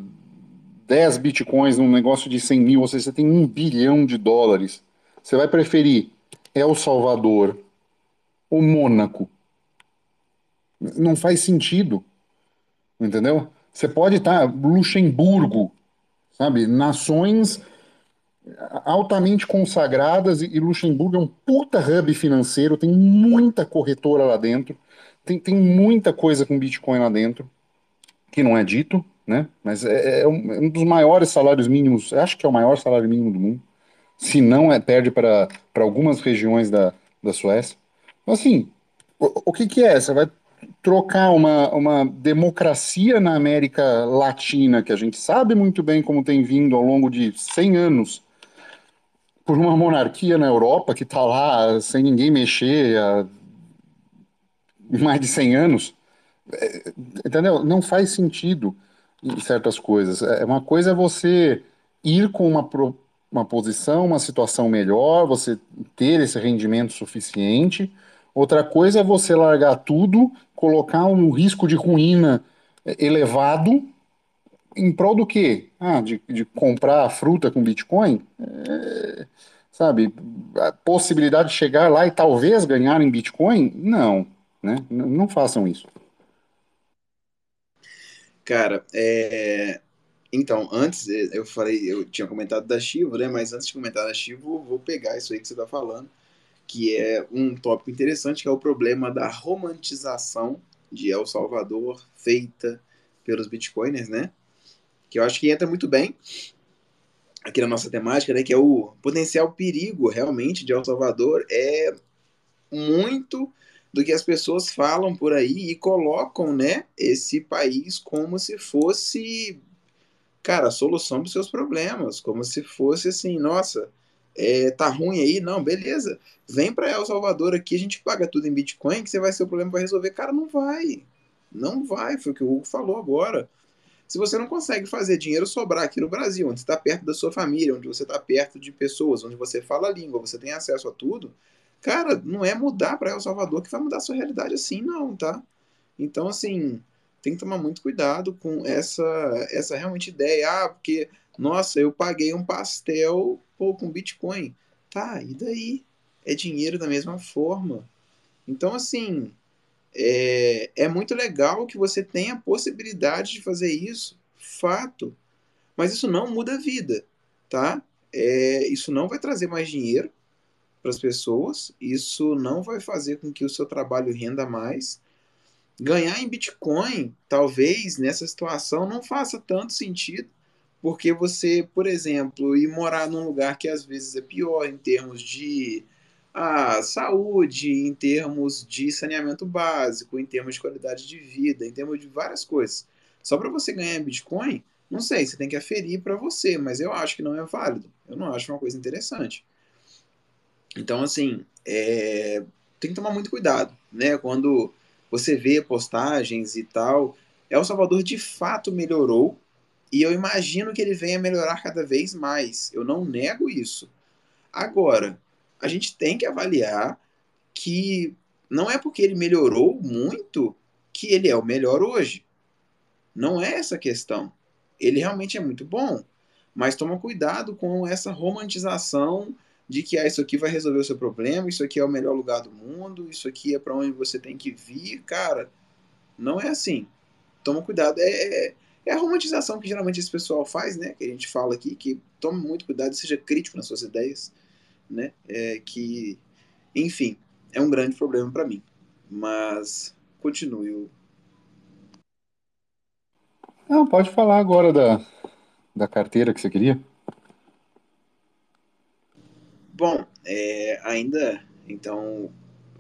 10 Bitcoins num negócio de 100 mil, ou seja, você tem um bilhão de dólares. Você vai preferir El Salvador ou Mônaco? Não faz sentido, entendeu? Você pode estar Luxemburgo, sabe? Nações altamente consagradas e Luxemburgo é um puta hub financeiro, tem muita corretora lá dentro, tem, tem muita coisa com Bitcoin lá dentro, que não é dito, né? Mas é, é um, é dos maiores salários mínimos, acho que é o maior salário mínimo do mundo, se não é, perde para algumas regiões da, da Suécia. Então, assim, o, o que, que é? Você vai trocar uma, uma democracia na América Latina, que a gente sabe muito bem como tem vindo ao longo de 100 anos, por uma monarquia na Europa que está lá sem ninguém mexer há mais de 100 anos, é, entendeu? Não faz sentido certas coisas. É uma coisa é você ir com uma, uma posição, uma situação melhor, você ter esse rendimento suficiente. Outra coisa é você largar tudo, colocar um risco de ruína elevado em prol do quê? Ah, de, de comprar fruta com Bitcoin? É, sabe, a possibilidade de chegar lá e talvez ganhar em Bitcoin? Não, né? Não façam isso. Cara, é... então, antes eu falei, eu tinha comentado da Chivo, né? Mas antes de comentar da Chivo, vou pegar isso aí que você está falando, que é um tópico interessante, que é o problema da romantização de El Salvador feita pelos bitcoiners, né? que eu acho que entra muito bem aqui na nossa temática, né, que é o potencial perigo realmente de El Salvador é muito do que as pessoas falam por aí e colocam, né, esse país como se fosse, cara, a solução para seus problemas, como se fosse assim, nossa, é, tá ruim aí, não, beleza, vem para El Salvador aqui, a gente paga tudo em Bitcoin, que você vai ser o problema para resolver, cara, não vai, não vai, foi o que o Hugo falou agora. Se você não consegue fazer dinheiro sobrar aqui no Brasil, onde está perto da sua família, onde você está perto de pessoas, onde você fala a língua, você tem acesso a tudo, cara, não é mudar para El Salvador que vai mudar a sua realidade assim, não, tá? Então, assim, tem que tomar muito cuidado com essa, essa realmente ideia. Ah, porque, nossa, eu paguei um pastel pô, com Bitcoin. Tá, e daí? É dinheiro da mesma forma. Então, assim, é, é muito legal que você tenha a possibilidade de fazer isso, fato. Mas isso não muda a vida, tá? É, isso não vai trazer mais dinheiro para as pessoas, isso não vai fazer com que o seu trabalho renda mais. Ganhar em Bitcoin, talvez nessa situação não faça tanto sentido, porque você, por exemplo, ir morar num lugar que às vezes é pior em termos de a saúde, em termos de saneamento básico, em termos de qualidade de vida, em termos de várias coisas. Só para você ganhar Bitcoin, não sei, você tem que aferir para você, mas eu acho que não é válido. Eu não acho uma coisa interessante. Então, assim, é... tem que tomar muito cuidado, né? Quando você vê postagens e tal, El Salvador de fato melhorou e eu imagino que ele venha melhorar cada vez mais. Eu não nego isso. Agora, a gente tem que avaliar que não é porque ele melhorou muito que ele é o melhor hoje. Não é essa a questão. Ele realmente é muito bom, mas toma cuidado com essa romantização de que ah, isso aqui vai resolver o seu problema, isso aqui é o melhor lugar do mundo, isso aqui é para onde você tem que vir, cara. Não é assim. Toma cuidado. É, é, a romantização que geralmente esse pessoal faz, né? Que a gente fala aqui, que tome muito cuidado, seja crítico nas suas ideias né? É, que, enfim, é um grande problema para mim. Mas continue. Não, pode falar agora da, da carteira que você queria. Bom, é, ainda Então,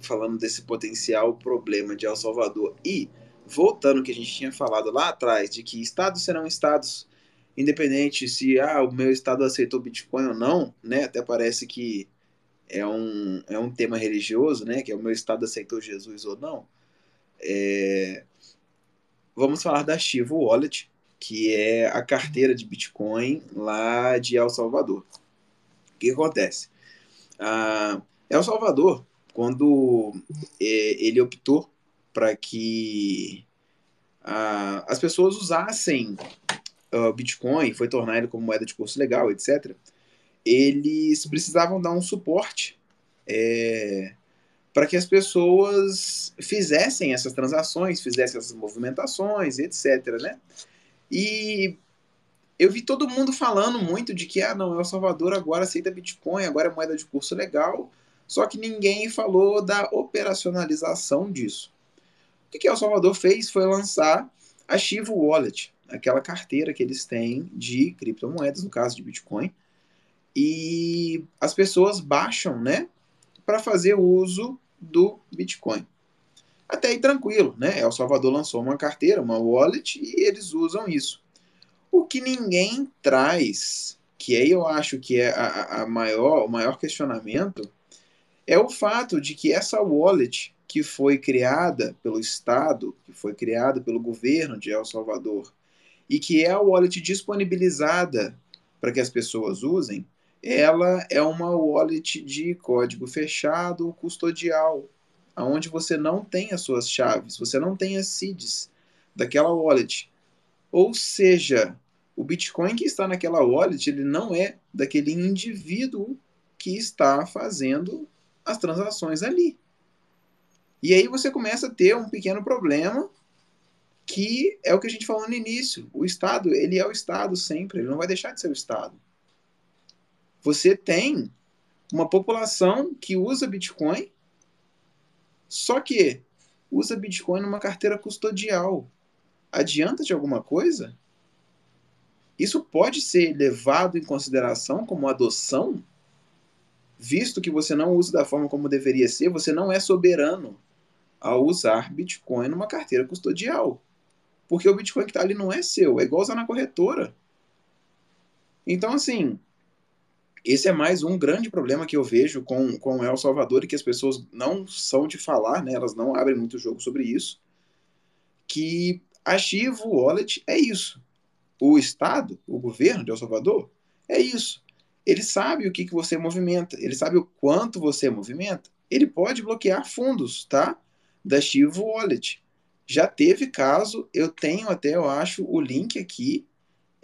falando desse potencial problema de El Salvador e voltando ao que a gente tinha falado lá atrás, de que estados serão estados independente se ah, o meu estado aceitou Bitcoin ou não, né? Até parece que é um, é um tema religioso, né? Que é o meu estado aceitou Jesus ou não. É... Vamos falar da Chivo Wallet, que é a carteira de Bitcoin lá de El Salvador. O que acontece? Ah, El Salvador, quando é, ele optou para que ah, as pessoas usassem uh, Bitcoin, foi tornar ele como moeda de curso legal, etc., eles precisavam dar um suporte é, para que as pessoas fizessem essas transações, fizessem essas movimentações, etc. Né? E eu vi todo mundo falando muito de que, ah, não, El Salvador agora aceita Bitcoin, agora é moeda de curso legal, só que ninguém falou da operacionalização disso. O que, que El Salvador fez foi lançar a Chivo Wallet, aquela carteira que eles têm de criptomoedas, no caso de Bitcoin, e as pessoas baixam, né, para fazer uso do Bitcoin. Até aí tranquilo, né? El Salvador lançou uma carteira, uma wallet, e eles usam isso. O que ninguém traz, que aí eu acho que é a, a maior, o maior questionamento, é o fato de que essa wallet que foi criada pelo Estado, que foi criada pelo governo de El Salvador, e que é a wallet disponibilizada para que as pessoas usem, ela é uma wallet de código fechado custodial, onde você não tem as suas chaves, você não tem as seeds daquela wallet. Ou seja, o Bitcoin que está naquela wallet, ele não é daquele indivíduo que está fazendo as transações ali. E aí você começa a ter um pequeno problema que é o que a gente falou no início. O Estado, ele é o Estado sempre, ele não vai deixar de ser o Estado. Você tem uma população que usa Bitcoin, só que usa Bitcoin numa carteira custodial. Adianta de alguma coisa? Isso pode ser levado em consideração como adoção, visto que você não usa da forma como deveria ser, você não é soberano ao usar Bitcoin numa carteira custodial. Porque o Bitcoin que está ali não é seu, é igual usar na corretora. Então, assim, esse é mais um grande problema que eu vejo com, com El Salvador e que as pessoas não são de falar, né? Elas não abrem muito jogo sobre isso. Que a Chivo Wallet é isso. O Estado, o governo de El Salvador, é isso. Ele sabe o que, que você movimenta, ele sabe o quanto você movimenta. Ele pode bloquear fundos, tá? Da Chivo Wallet. Já teve caso, eu tenho até, eu acho, o link aqui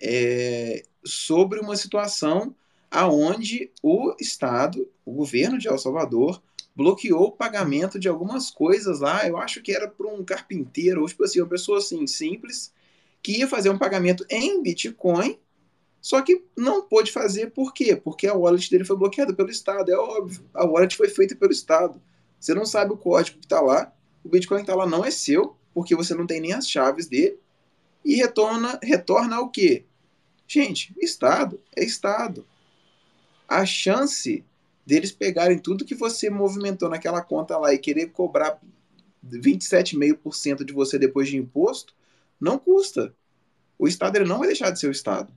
é, sobre uma situação aonde o Estado, o governo de El Salvador, bloqueou o pagamento de algumas coisas lá. Eu acho que era para um carpinteiro, ou tipo assim, uma pessoa assim, simples, que ia fazer um pagamento em Bitcoin, só que não pôde fazer, por quê? Porque a wallet dele foi bloqueada pelo Estado, é óbvio. A wallet foi feita pelo Estado. Você não sabe o código que está lá, o Bitcoin que está lá não é seu, porque você não tem nem as chaves dele, e retorna, retorna ao quê? Gente, Estado é Estado. A chance deles pegarem tudo que você movimentou naquela conta lá e querer cobrar 27,5% de você depois de imposto, não custa. O Estado ele não vai deixar de ser o Estado.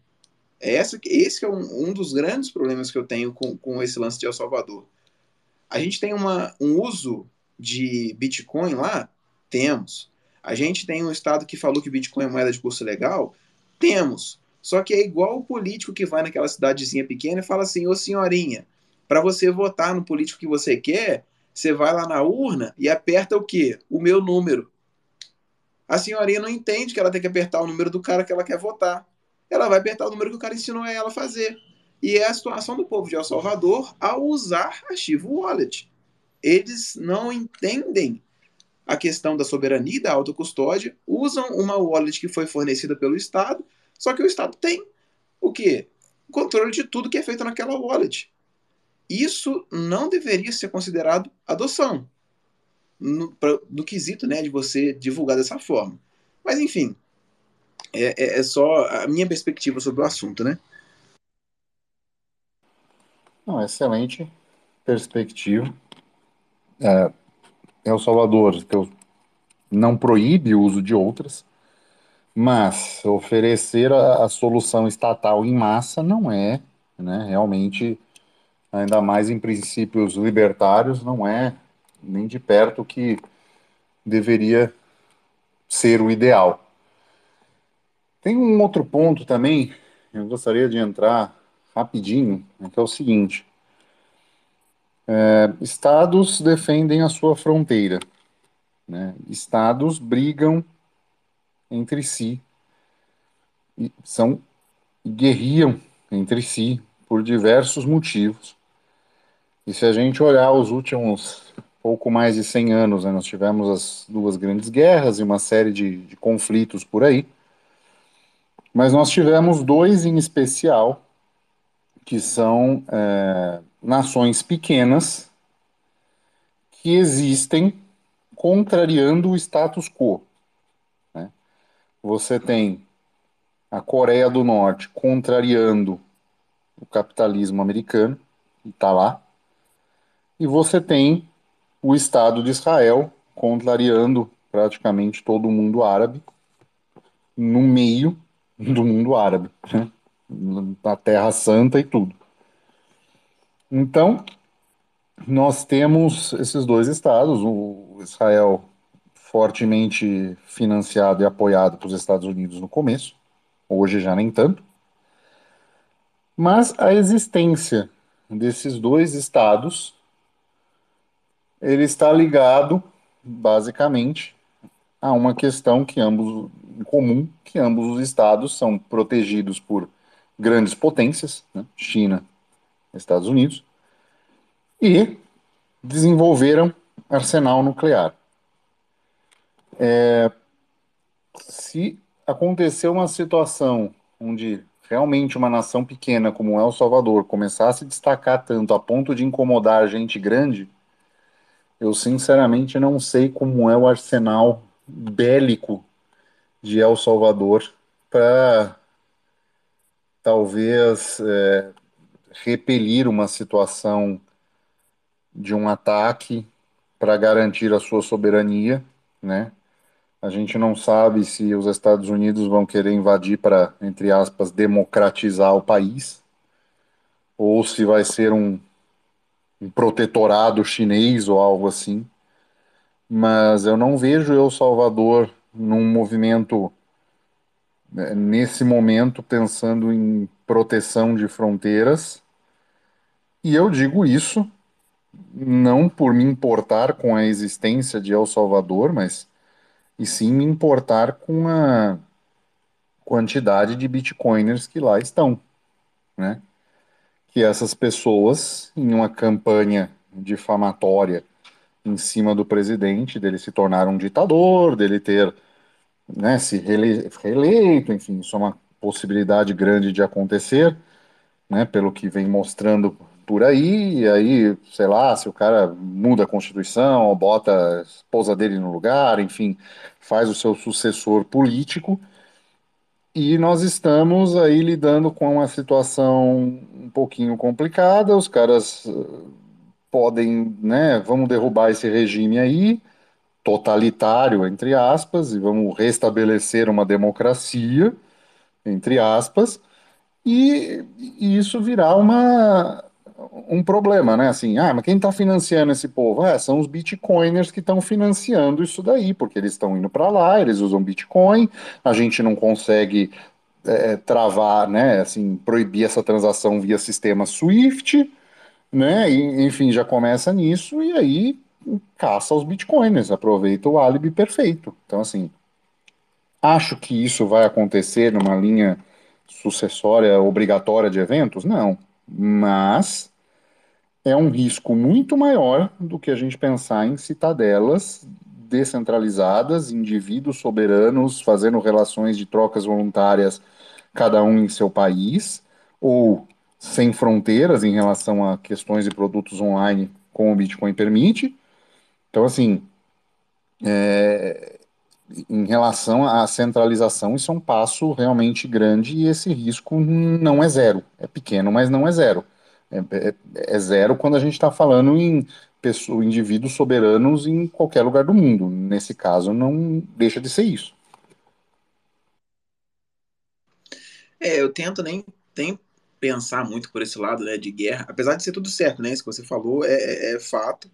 É essa, esse é um, um dos grandes problemas que eu tenho com, com esse lance de El Salvador. A gente tem uma, um uso de Bitcoin lá? Temos. A gente tem um Estado que falou que Bitcoin é moeda de curso legal? Temos. Só que é igual o político que vai naquela cidadezinha pequena e fala assim: Ô senhorinha, para você votar no político que você quer, você vai lá na urna e aperta o quê? O meu número. A senhorinha não entende que ela tem que apertar o número do cara que ela quer votar. Ela vai apertar o número que o cara ensinou a ela fazer. E é a situação do povo de El Salvador ao usar a Chivo Wallet. Eles não entendem a questão da soberania e da autocustódia, usam uma wallet que foi fornecida pelo Estado, só que o Estado tem o quê? O controle de tudo que é feito naquela wallet. Isso não deveria ser considerado adoção, no, pra, no quesito né, de você divulgar dessa forma. Mas, enfim, é, é, é só a minha perspectiva sobre o assunto, né? Não, excelente perspectiva. É, El Salvador não proíbe o uso de outras, mas oferecer a, a solução estatal em massa não é, né, realmente, ainda mais em princípios libertários, não é nem de perto que deveria ser o ideal. Tem um outro ponto também, eu gostaria de entrar rapidinho, né, que é o seguinte: é, estados defendem a sua fronteira, né? estados brigam entre si, e são guerriam entre si por diversos motivos. E se a gente olhar os últimos pouco mais de 100 anos, né, nós tivemos as duas grandes guerras e uma série de, de conflitos por aí, mas nós tivemos dois em especial, que são é, nações pequenas que existem contrariando o status quo. Né? Você tem a Coreia do Norte contrariando o capitalismo americano, e está lá, e você tem o Estado de Israel contrariando praticamente todo o mundo árabe no meio do mundo árabe, né? Na Terra Santa e tudo. Então, nós temos esses dois estados, o Israel fortemente financiado e apoiado pelos Estados Unidos no começo, hoje já nem tanto, mas a existência desses dois estados ele está ligado basicamente a uma questão que ambos em comum, que ambos os estados são protegidos por grandes potências, né, China, Estados Unidos, e desenvolveram arsenal nuclear. É, se acontecer uma situação onde realmente uma nação pequena como El Salvador começar a se destacar tanto a ponto de incomodar a gente grande, eu sinceramente não sei como é o arsenal bélico de El Salvador para talvez é, repelir uma situação de um ataque para garantir a sua soberania, né? A gente não sabe se os Estados Unidos vão querer invadir para, entre aspas, democratizar o país, ou se vai ser um, um protetorado chinês ou algo assim. Mas eu não vejo El Salvador num movimento, nesse momento, pensando em proteção de fronteiras. E eu digo isso não por me importar com a existência de El Salvador, mas e sim me importar com a quantidade de bitcoiners que lá estão, né? Que essas pessoas, em uma campanha difamatória em cima do presidente, dele se tornar um ditador, dele ter né, se reeleito, enfim, isso é uma possibilidade grande de acontecer, né, pelo que vem mostrando por aí, e aí, sei lá, se o cara muda a Constituição, bota a esposa dele no lugar, enfim, faz o seu sucessor político, e nós estamos aí lidando com uma situação um pouquinho complicada, os caras eh, podem, né, vamos derrubar esse regime aí, totalitário, entre aspas, e vamos restabelecer uma democracia, entre aspas, e, e isso virar uma, um problema, né? Assim, ah, mas quem está financiando esse povo? Ah, são os bitcoiners que estão financiando isso daí, porque eles estão indo para lá, eles usam bitcoin, a gente não consegue é, travar, né? Assim, proibir essa transação via sistema SWIFT, né? E, enfim, já começa nisso e aí caça os bitcoiners, aproveita o álibi perfeito. Então, assim, acho que isso vai acontecer numa linha sucessória obrigatória de eventos? Não. Mas é um risco muito maior do que a gente pensar em citadelas descentralizadas, indivíduos soberanos fazendo relações de trocas voluntárias, cada um em seu país, ou sem fronteiras em relação a questões de produtos online, como o Bitcoin permite. Então, assim, é, em relação à centralização, isso é um passo realmente grande e esse risco não é zero. É pequeno, mas não é zero. É, é, é zero quando a gente está falando em pessoas, indivíduos soberanos em qualquer lugar do mundo. Nesse caso, não deixa de ser isso. É, eu tento nem, nem pensar muito por esse lado, né, de guerra, apesar de ser tudo certo, né, isso que você falou é, é, é fato,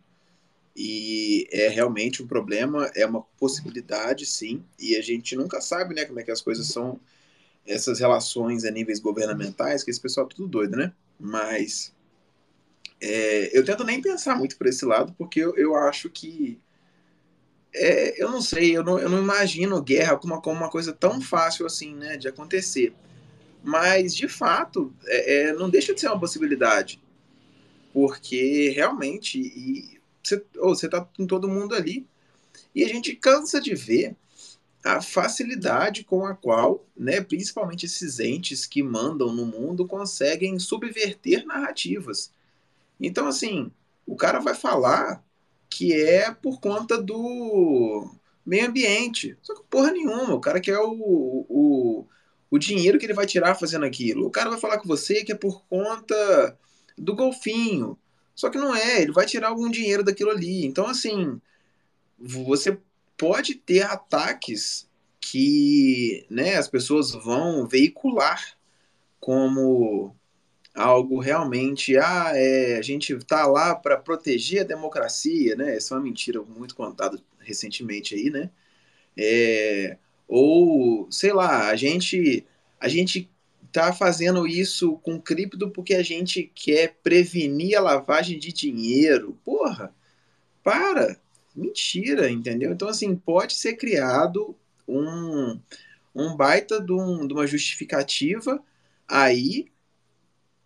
e é realmente um problema, é uma possibilidade, sim, e a gente nunca sabe, né, como é que as coisas são, essas relações a níveis governamentais, que esse pessoal é tudo doido, né, mas é, eu tento nem pensar muito por esse lado, porque eu, eu acho que é, eu não sei, eu não, eu não imagino guerra como uma, como uma coisa tão fácil assim, né, de acontecer. Mas, de fato, é, é, não deixa de ser uma possibilidade. Porque realmente e você, oh, você tá com todo mundo ali. E a gente cansa de ver a facilidade com a qual, né, principalmente esses entes que mandam no mundo, conseguem subverter narrativas. Então, assim, o cara vai falar que é por conta do meio ambiente. Só que porra nenhuma, o cara quer o, o, o dinheiro que ele vai tirar fazendo aquilo. O cara vai falar com você que é por conta do golfinho. Só que não é, ele vai tirar algum dinheiro daquilo ali. Então, assim, você pode ter ataques que né, as pessoas vão veicular como algo realmente, ah, é, a gente tá lá para proteger a democracia, né? Essa é uma mentira muito contada recentemente aí, né? É, ou, sei lá, a gente a gente tá fazendo isso com cripto porque a gente quer prevenir a lavagem de dinheiro. Porra, para! Mentira, entendeu? Então, assim, pode ser criado um, um baita de, um, de uma justificativa aí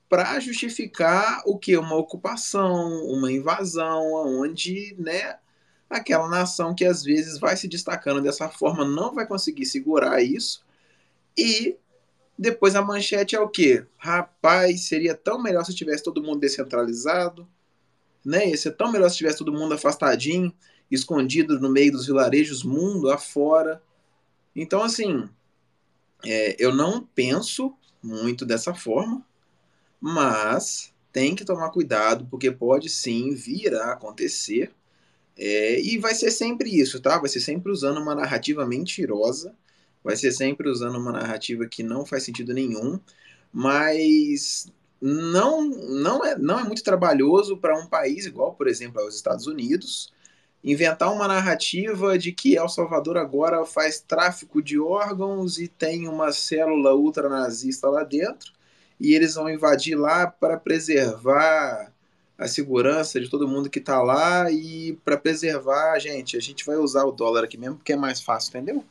para justificar o que? Uma ocupação, uma invasão, onde, né, aquela nação que às vezes vai se destacando dessa forma não vai conseguir segurar isso e depois a manchete é o quê? Rapaz, seria tão melhor se tivesse todo mundo descentralizado, né? Ia ser tão melhor se tivesse todo mundo afastadinho, escondido no meio dos vilarejos, mundo afora. Então, assim, é, eu não penso muito dessa forma, mas tem que tomar cuidado, porque pode sim vir a acontecer é, e vai ser sempre isso, tá? Vai ser sempre usando uma narrativa mentirosa, vai ser sempre usando uma narrativa que não faz sentido nenhum, mas não, não, é, não é muito trabalhoso para um país igual, por exemplo, aos Estados Unidos, inventar uma narrativa de que El Salvador agora faz tráfico de órgãos e tem uma célula ultranazista lá dentro, e eles vão invadir lá para preservar a segurança de todo mundo que está lá e para preservar, gente, a gente vai usar o dólar aqui mesmo porque é mais fácil, entendeu?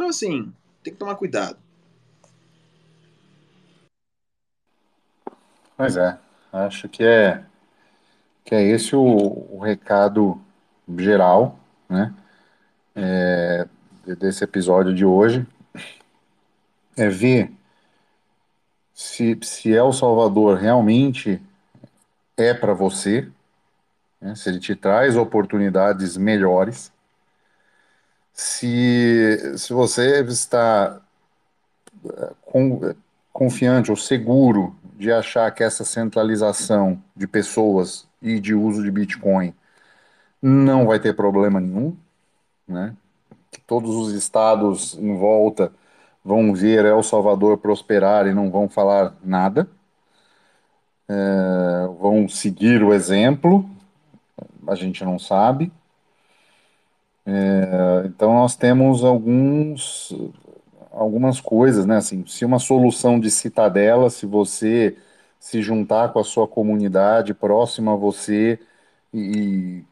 Então, assim, tem que tomar cuidado. Pois é, acho que é que é esse o, o recado geral, né, é, desse episódio de hoje, é ver se, se El Salvador realmente é para você, né? se ele te traz oportunidades melhores, se, se você está eh, com, confiante ou seguro de achar que essa centralização de pessoas e de uso de Bitcoin não vai ter problema nenhum, né? Que todos os estados em volta vão ver El Salvador prosperar e não vão falar nada é, vão seguir o exemplo, a gente não sabe. É, então nós temos alguns algumas coisas, né? Assim, se uma solução de citadela, se você se juntar com a sua comunidade próxima a você e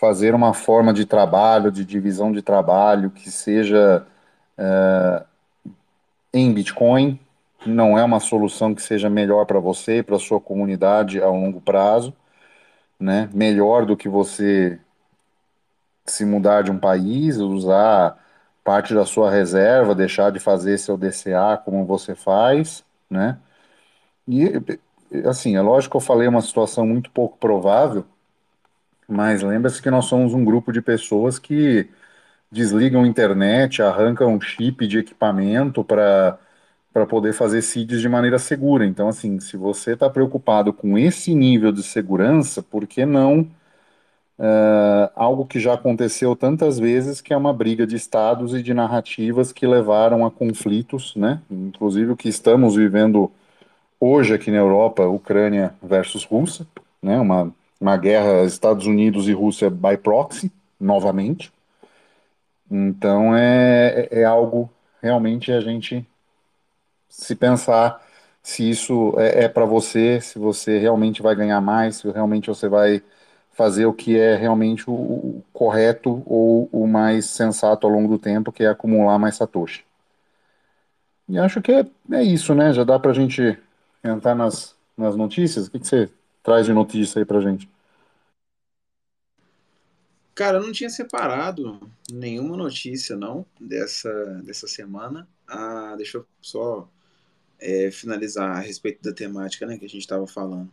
fazer uma forma de trabalho, de divisão de trabalho que seja é, em Bitcoin, não é uma solução que seja melhor para você e para sua comunidade a longo prazo, né? Melhor do que você se mudar de um país, usar parte da sua reserva, deixar de fazer seu DCA como você faz, né? E assim, é lógico que eu falei uma situação muito pouco provável, mas lembre-se que nós somos um grupo de pessoas que desligam a internet, arrancam chip de equipamento para para poder fazer seeds de maneira segura. Então, assim, se você está preocupado com esse nível de segurança, por que não uh, algo que já aconteceu tantas vezes, que é uma briga de estados e de narrativas que levaram a conflitos, né? Inclusive o que estamos vivendo hoje aqui na Europa, Ucrânia versus Rússia, né? Uma, uma guerra Estados Unidos e Rússia by proxy, novamente. Então é, é algo realmente a gente se pensar se isso é, é para você, se você realmente vai ganhar mais, se realmente você vai fazer o que é realmente o, o correto ou o mais sensato ao longo do tempo, que é acumular mais satoshi. E acho que é, é isso, né? Já dá para a gente entrar nas, nas notícias? O que, que você traz de notícia aí para gente? Cara, eu não tinha separado nenhuma notícia, não, dessa, dessa semana. Ah, deixa eu só é, finalizar a respeito da temática né, que a gente estava falando.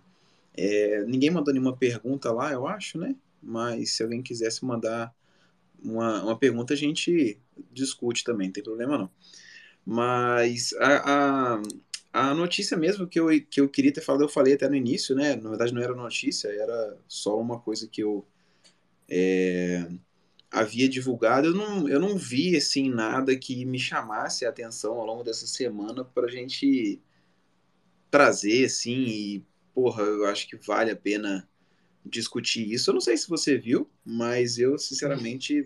É, ninguém mandou nenhuma pergunta lá, eu acho, né? Mas se alguém quisesse mandar uma, uma pergunta, a gente discute também, não tem problema não. Mas a, a, a, notícia mesmo que eu, que eu queria ter falado, eu falei até no início, né? Na verdade não era notícia, era só uma coisa que eu é, havia divulgado. Eu não, eu não vi assim nada que me chamasse a atenção ao longo dessa semana para a gente trazer assim e porra, eu acho que vale a pena discutir isso. Eu não sei se você viu, mas eu sinceramente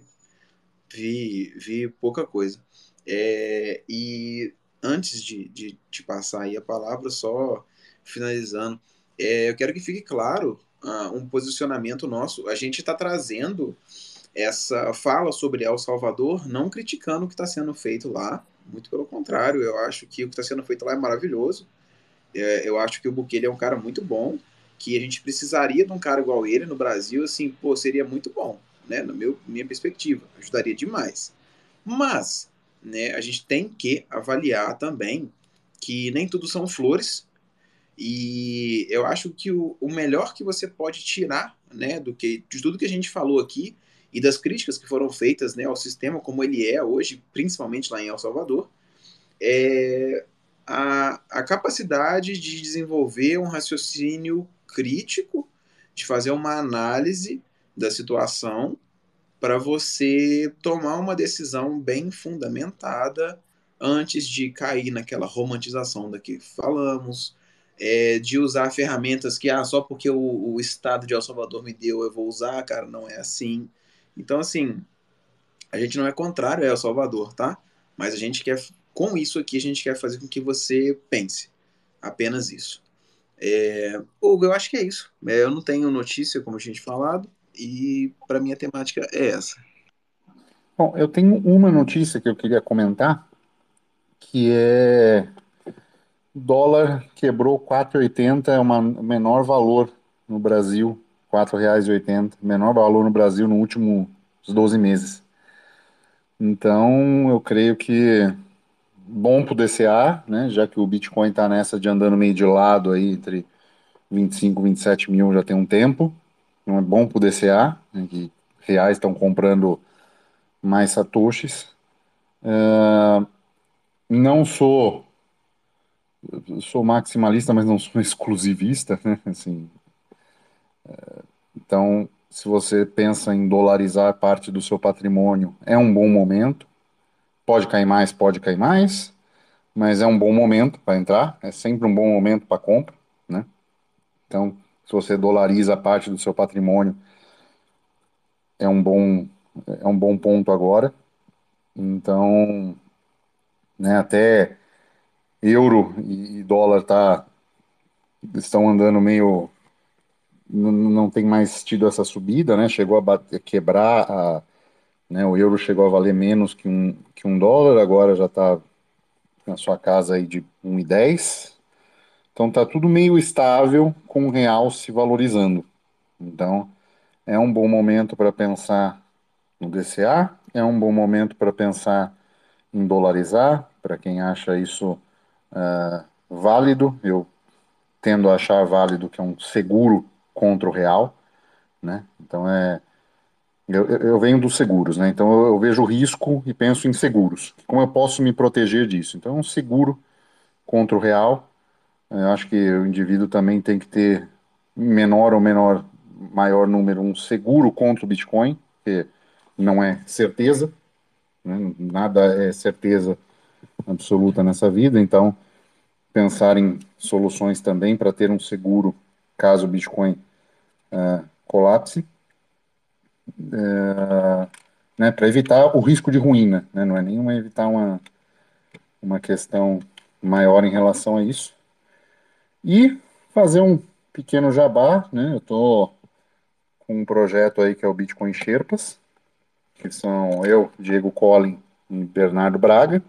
vi, vi pouca coisa. É, e antes de, de, de, passar aí a palavra, só finalizando, é, eu quero que fique claro uh, um posicionamento nosso. A gente está trazendo essa fala sobre El Salvador, não criticando o que está sendo feito lá, muito pelo contrário, eu acho que o que está sendo feito lá é maravilhoso. É, eu acho que o Bukele é um cara muito bom, que a gente precisaria de um cara igual ele no Brasil, assim, pô, seria muito bom, né, na minha perspectiva, ajudaria demais. Mas, né, a gente tem que avaliar também que nem tudo são flores, e eu acho que o, o melhor que você pode tirar, né, do que de tudo que a gente falou aqui e das críticas que foram feitas, né, ao sistema como ele é hoje, principalmente lá em El Salvador, é a, a capacidade de desenvolver um raciocínio crítico, de fazer uma análise da situação para você tomar uma decisão bem fundamentada antes de cair naquela romantização da que falamos, é, de usar ferramentas que, ah, só porque o, o, Estado de El Salvador me deu, eu vou usar, cara, não é assim. Então, assim, a gente não é contrário a El Salvador, tá? Mas a gente quer com isso aqui, a gente quer fazer com que você pense. Apenas isso. É, Hugo, eu acho que é isso. É, eu não tenho notícia, como a gente falado, e para mim a temática é essa. Bom, eu tenho uma notícia que eu queria comentar, que é dólar quebrou 4,80, é o menor valor no Brasil, R$ 4,80, menor valor no Brasil no último 12 meses. Então, eu creio que bom para o DCA, né, já que o Bitcoin está nessa de andando meio de lado aí entre 25 e 27 mil já tem um tempo. Então é bom para o DCA, né, que reais estão comprando mais satoshis. Uh, não sou sou maximalista, mas não sou exclusivista, né? Assim, uh, então, se você pensa em dolarizar parte do seu patrimônio, é um bom momento. Pode cair mais, pode cair mais, mas é um bom momento para entrar, é sempre um bom momento para compra, né? Então, se você dolariza parte do seu patrimônio, é um bom é um bom ponto agora. Então, né, até euro e dólar tá estão andando meio não tem mais tido essa subida, né? Chegou a bater, quebrar a né? O euro chegou a valer menos que um, que um dólar, agora já está na sua casa aí de 1,10. Então está tudo meio estável com o real se valorizando. Então é um bom momento para pensar no DCA, é um bom momento para pensar em dolarizar, para quem acha isso uh, válido. Eu tendo a achar válido que é um seguro contra o real, né? Então é eu, eu, venho dos seguros, né? Então eu, vejo risco e penso em seguros. Como eu posso me proteger disso? Então, um seguro contra o real. Eu acho que o indivíduo também tem que ter menor ou menor maior número um seguro contra o Bitcoin, que não é certeza, né? nada é certeza absoluta nessa vida, então pensar em soluções também para ter um seguro caso o Bitcoin uh, colapse, uh, né, para evitar o risco de ruína, né, não é nenhuma evitar uma, uma questão maior em relação a isso. E fazer um pequeno jabá, né, eu estou com um projeto aí que é o Bitcoin Sherpas, que são eu, Diego Collin e Bernardo Braga.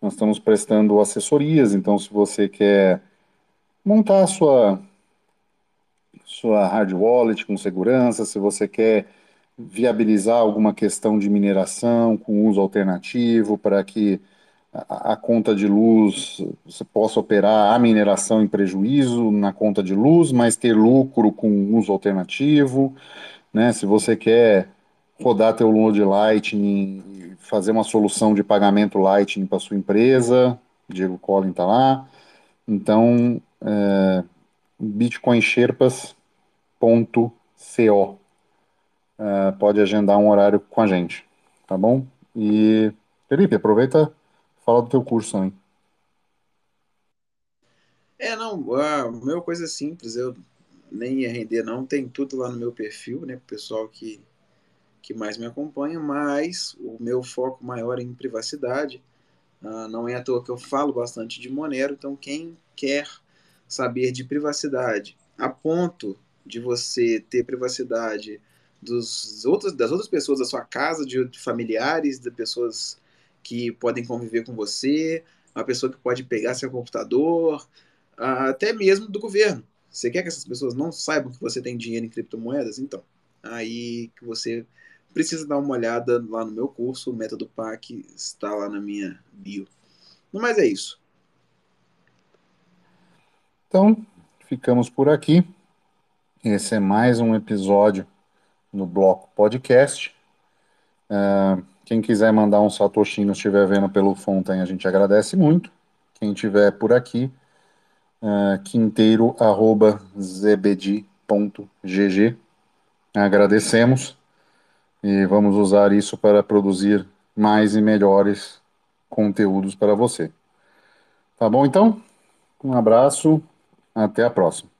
Nós estamos prestando assessorias, então se você quer montar a sua sua hard wallet com segurança, se você quer viabilizar alguma questão de mineração com uso alternativo para que a, a, conta de luz você possa operar a mineração em prejuízo na conta de luz, mas ter lucro com uso alternativo, né? Se você quer rodar teu Node Lightning, fazer uma solução de pagamento Lightning para sua empresa, Diego Collin está lá. Então, é, bitcoinsherpas.co. É, pode agendar um horário com a gente, tá bom? E, Felipe, aproveita fala do teu curso também. É, não, a meu coisa simples, eu nem ia render não, tem tudo lá no meu perfil, né, pro pessoal que que mais me acompanha, mas o meu foco maior é em privacidade. Uh, não é à toa que eu falo bastante de Monero, então quem quer saber de privacidade a ponto de você ter privacidade dos outros, das outras pessoas da sua casa, de, de familiares, de pessoas que podem conviver com você, uma pessoa que pode pegar seu computador, uh, até mesmo do governo. Você quer que essas pessoas não saibam que você tem dinheiro em criptomoedas? Então, aí que você precisa dar uma olhada lá no meu curso, o método PAC está lá na minha bio. Mas é isso. Então, ficamos por aqui. Esse é mais um episódio no Bloco Podcast. Uh, quem quiser mandar um satoshinho estiver vendo pelo Fontaine, a gente agradece muito. Quem estiver por aqui, uh, quinteiro.zbd.gg. Agradecemos e vamos usar isso para produzir mais e melhores conteúdos para você. Tá bom então? Um abraço, até a próxima.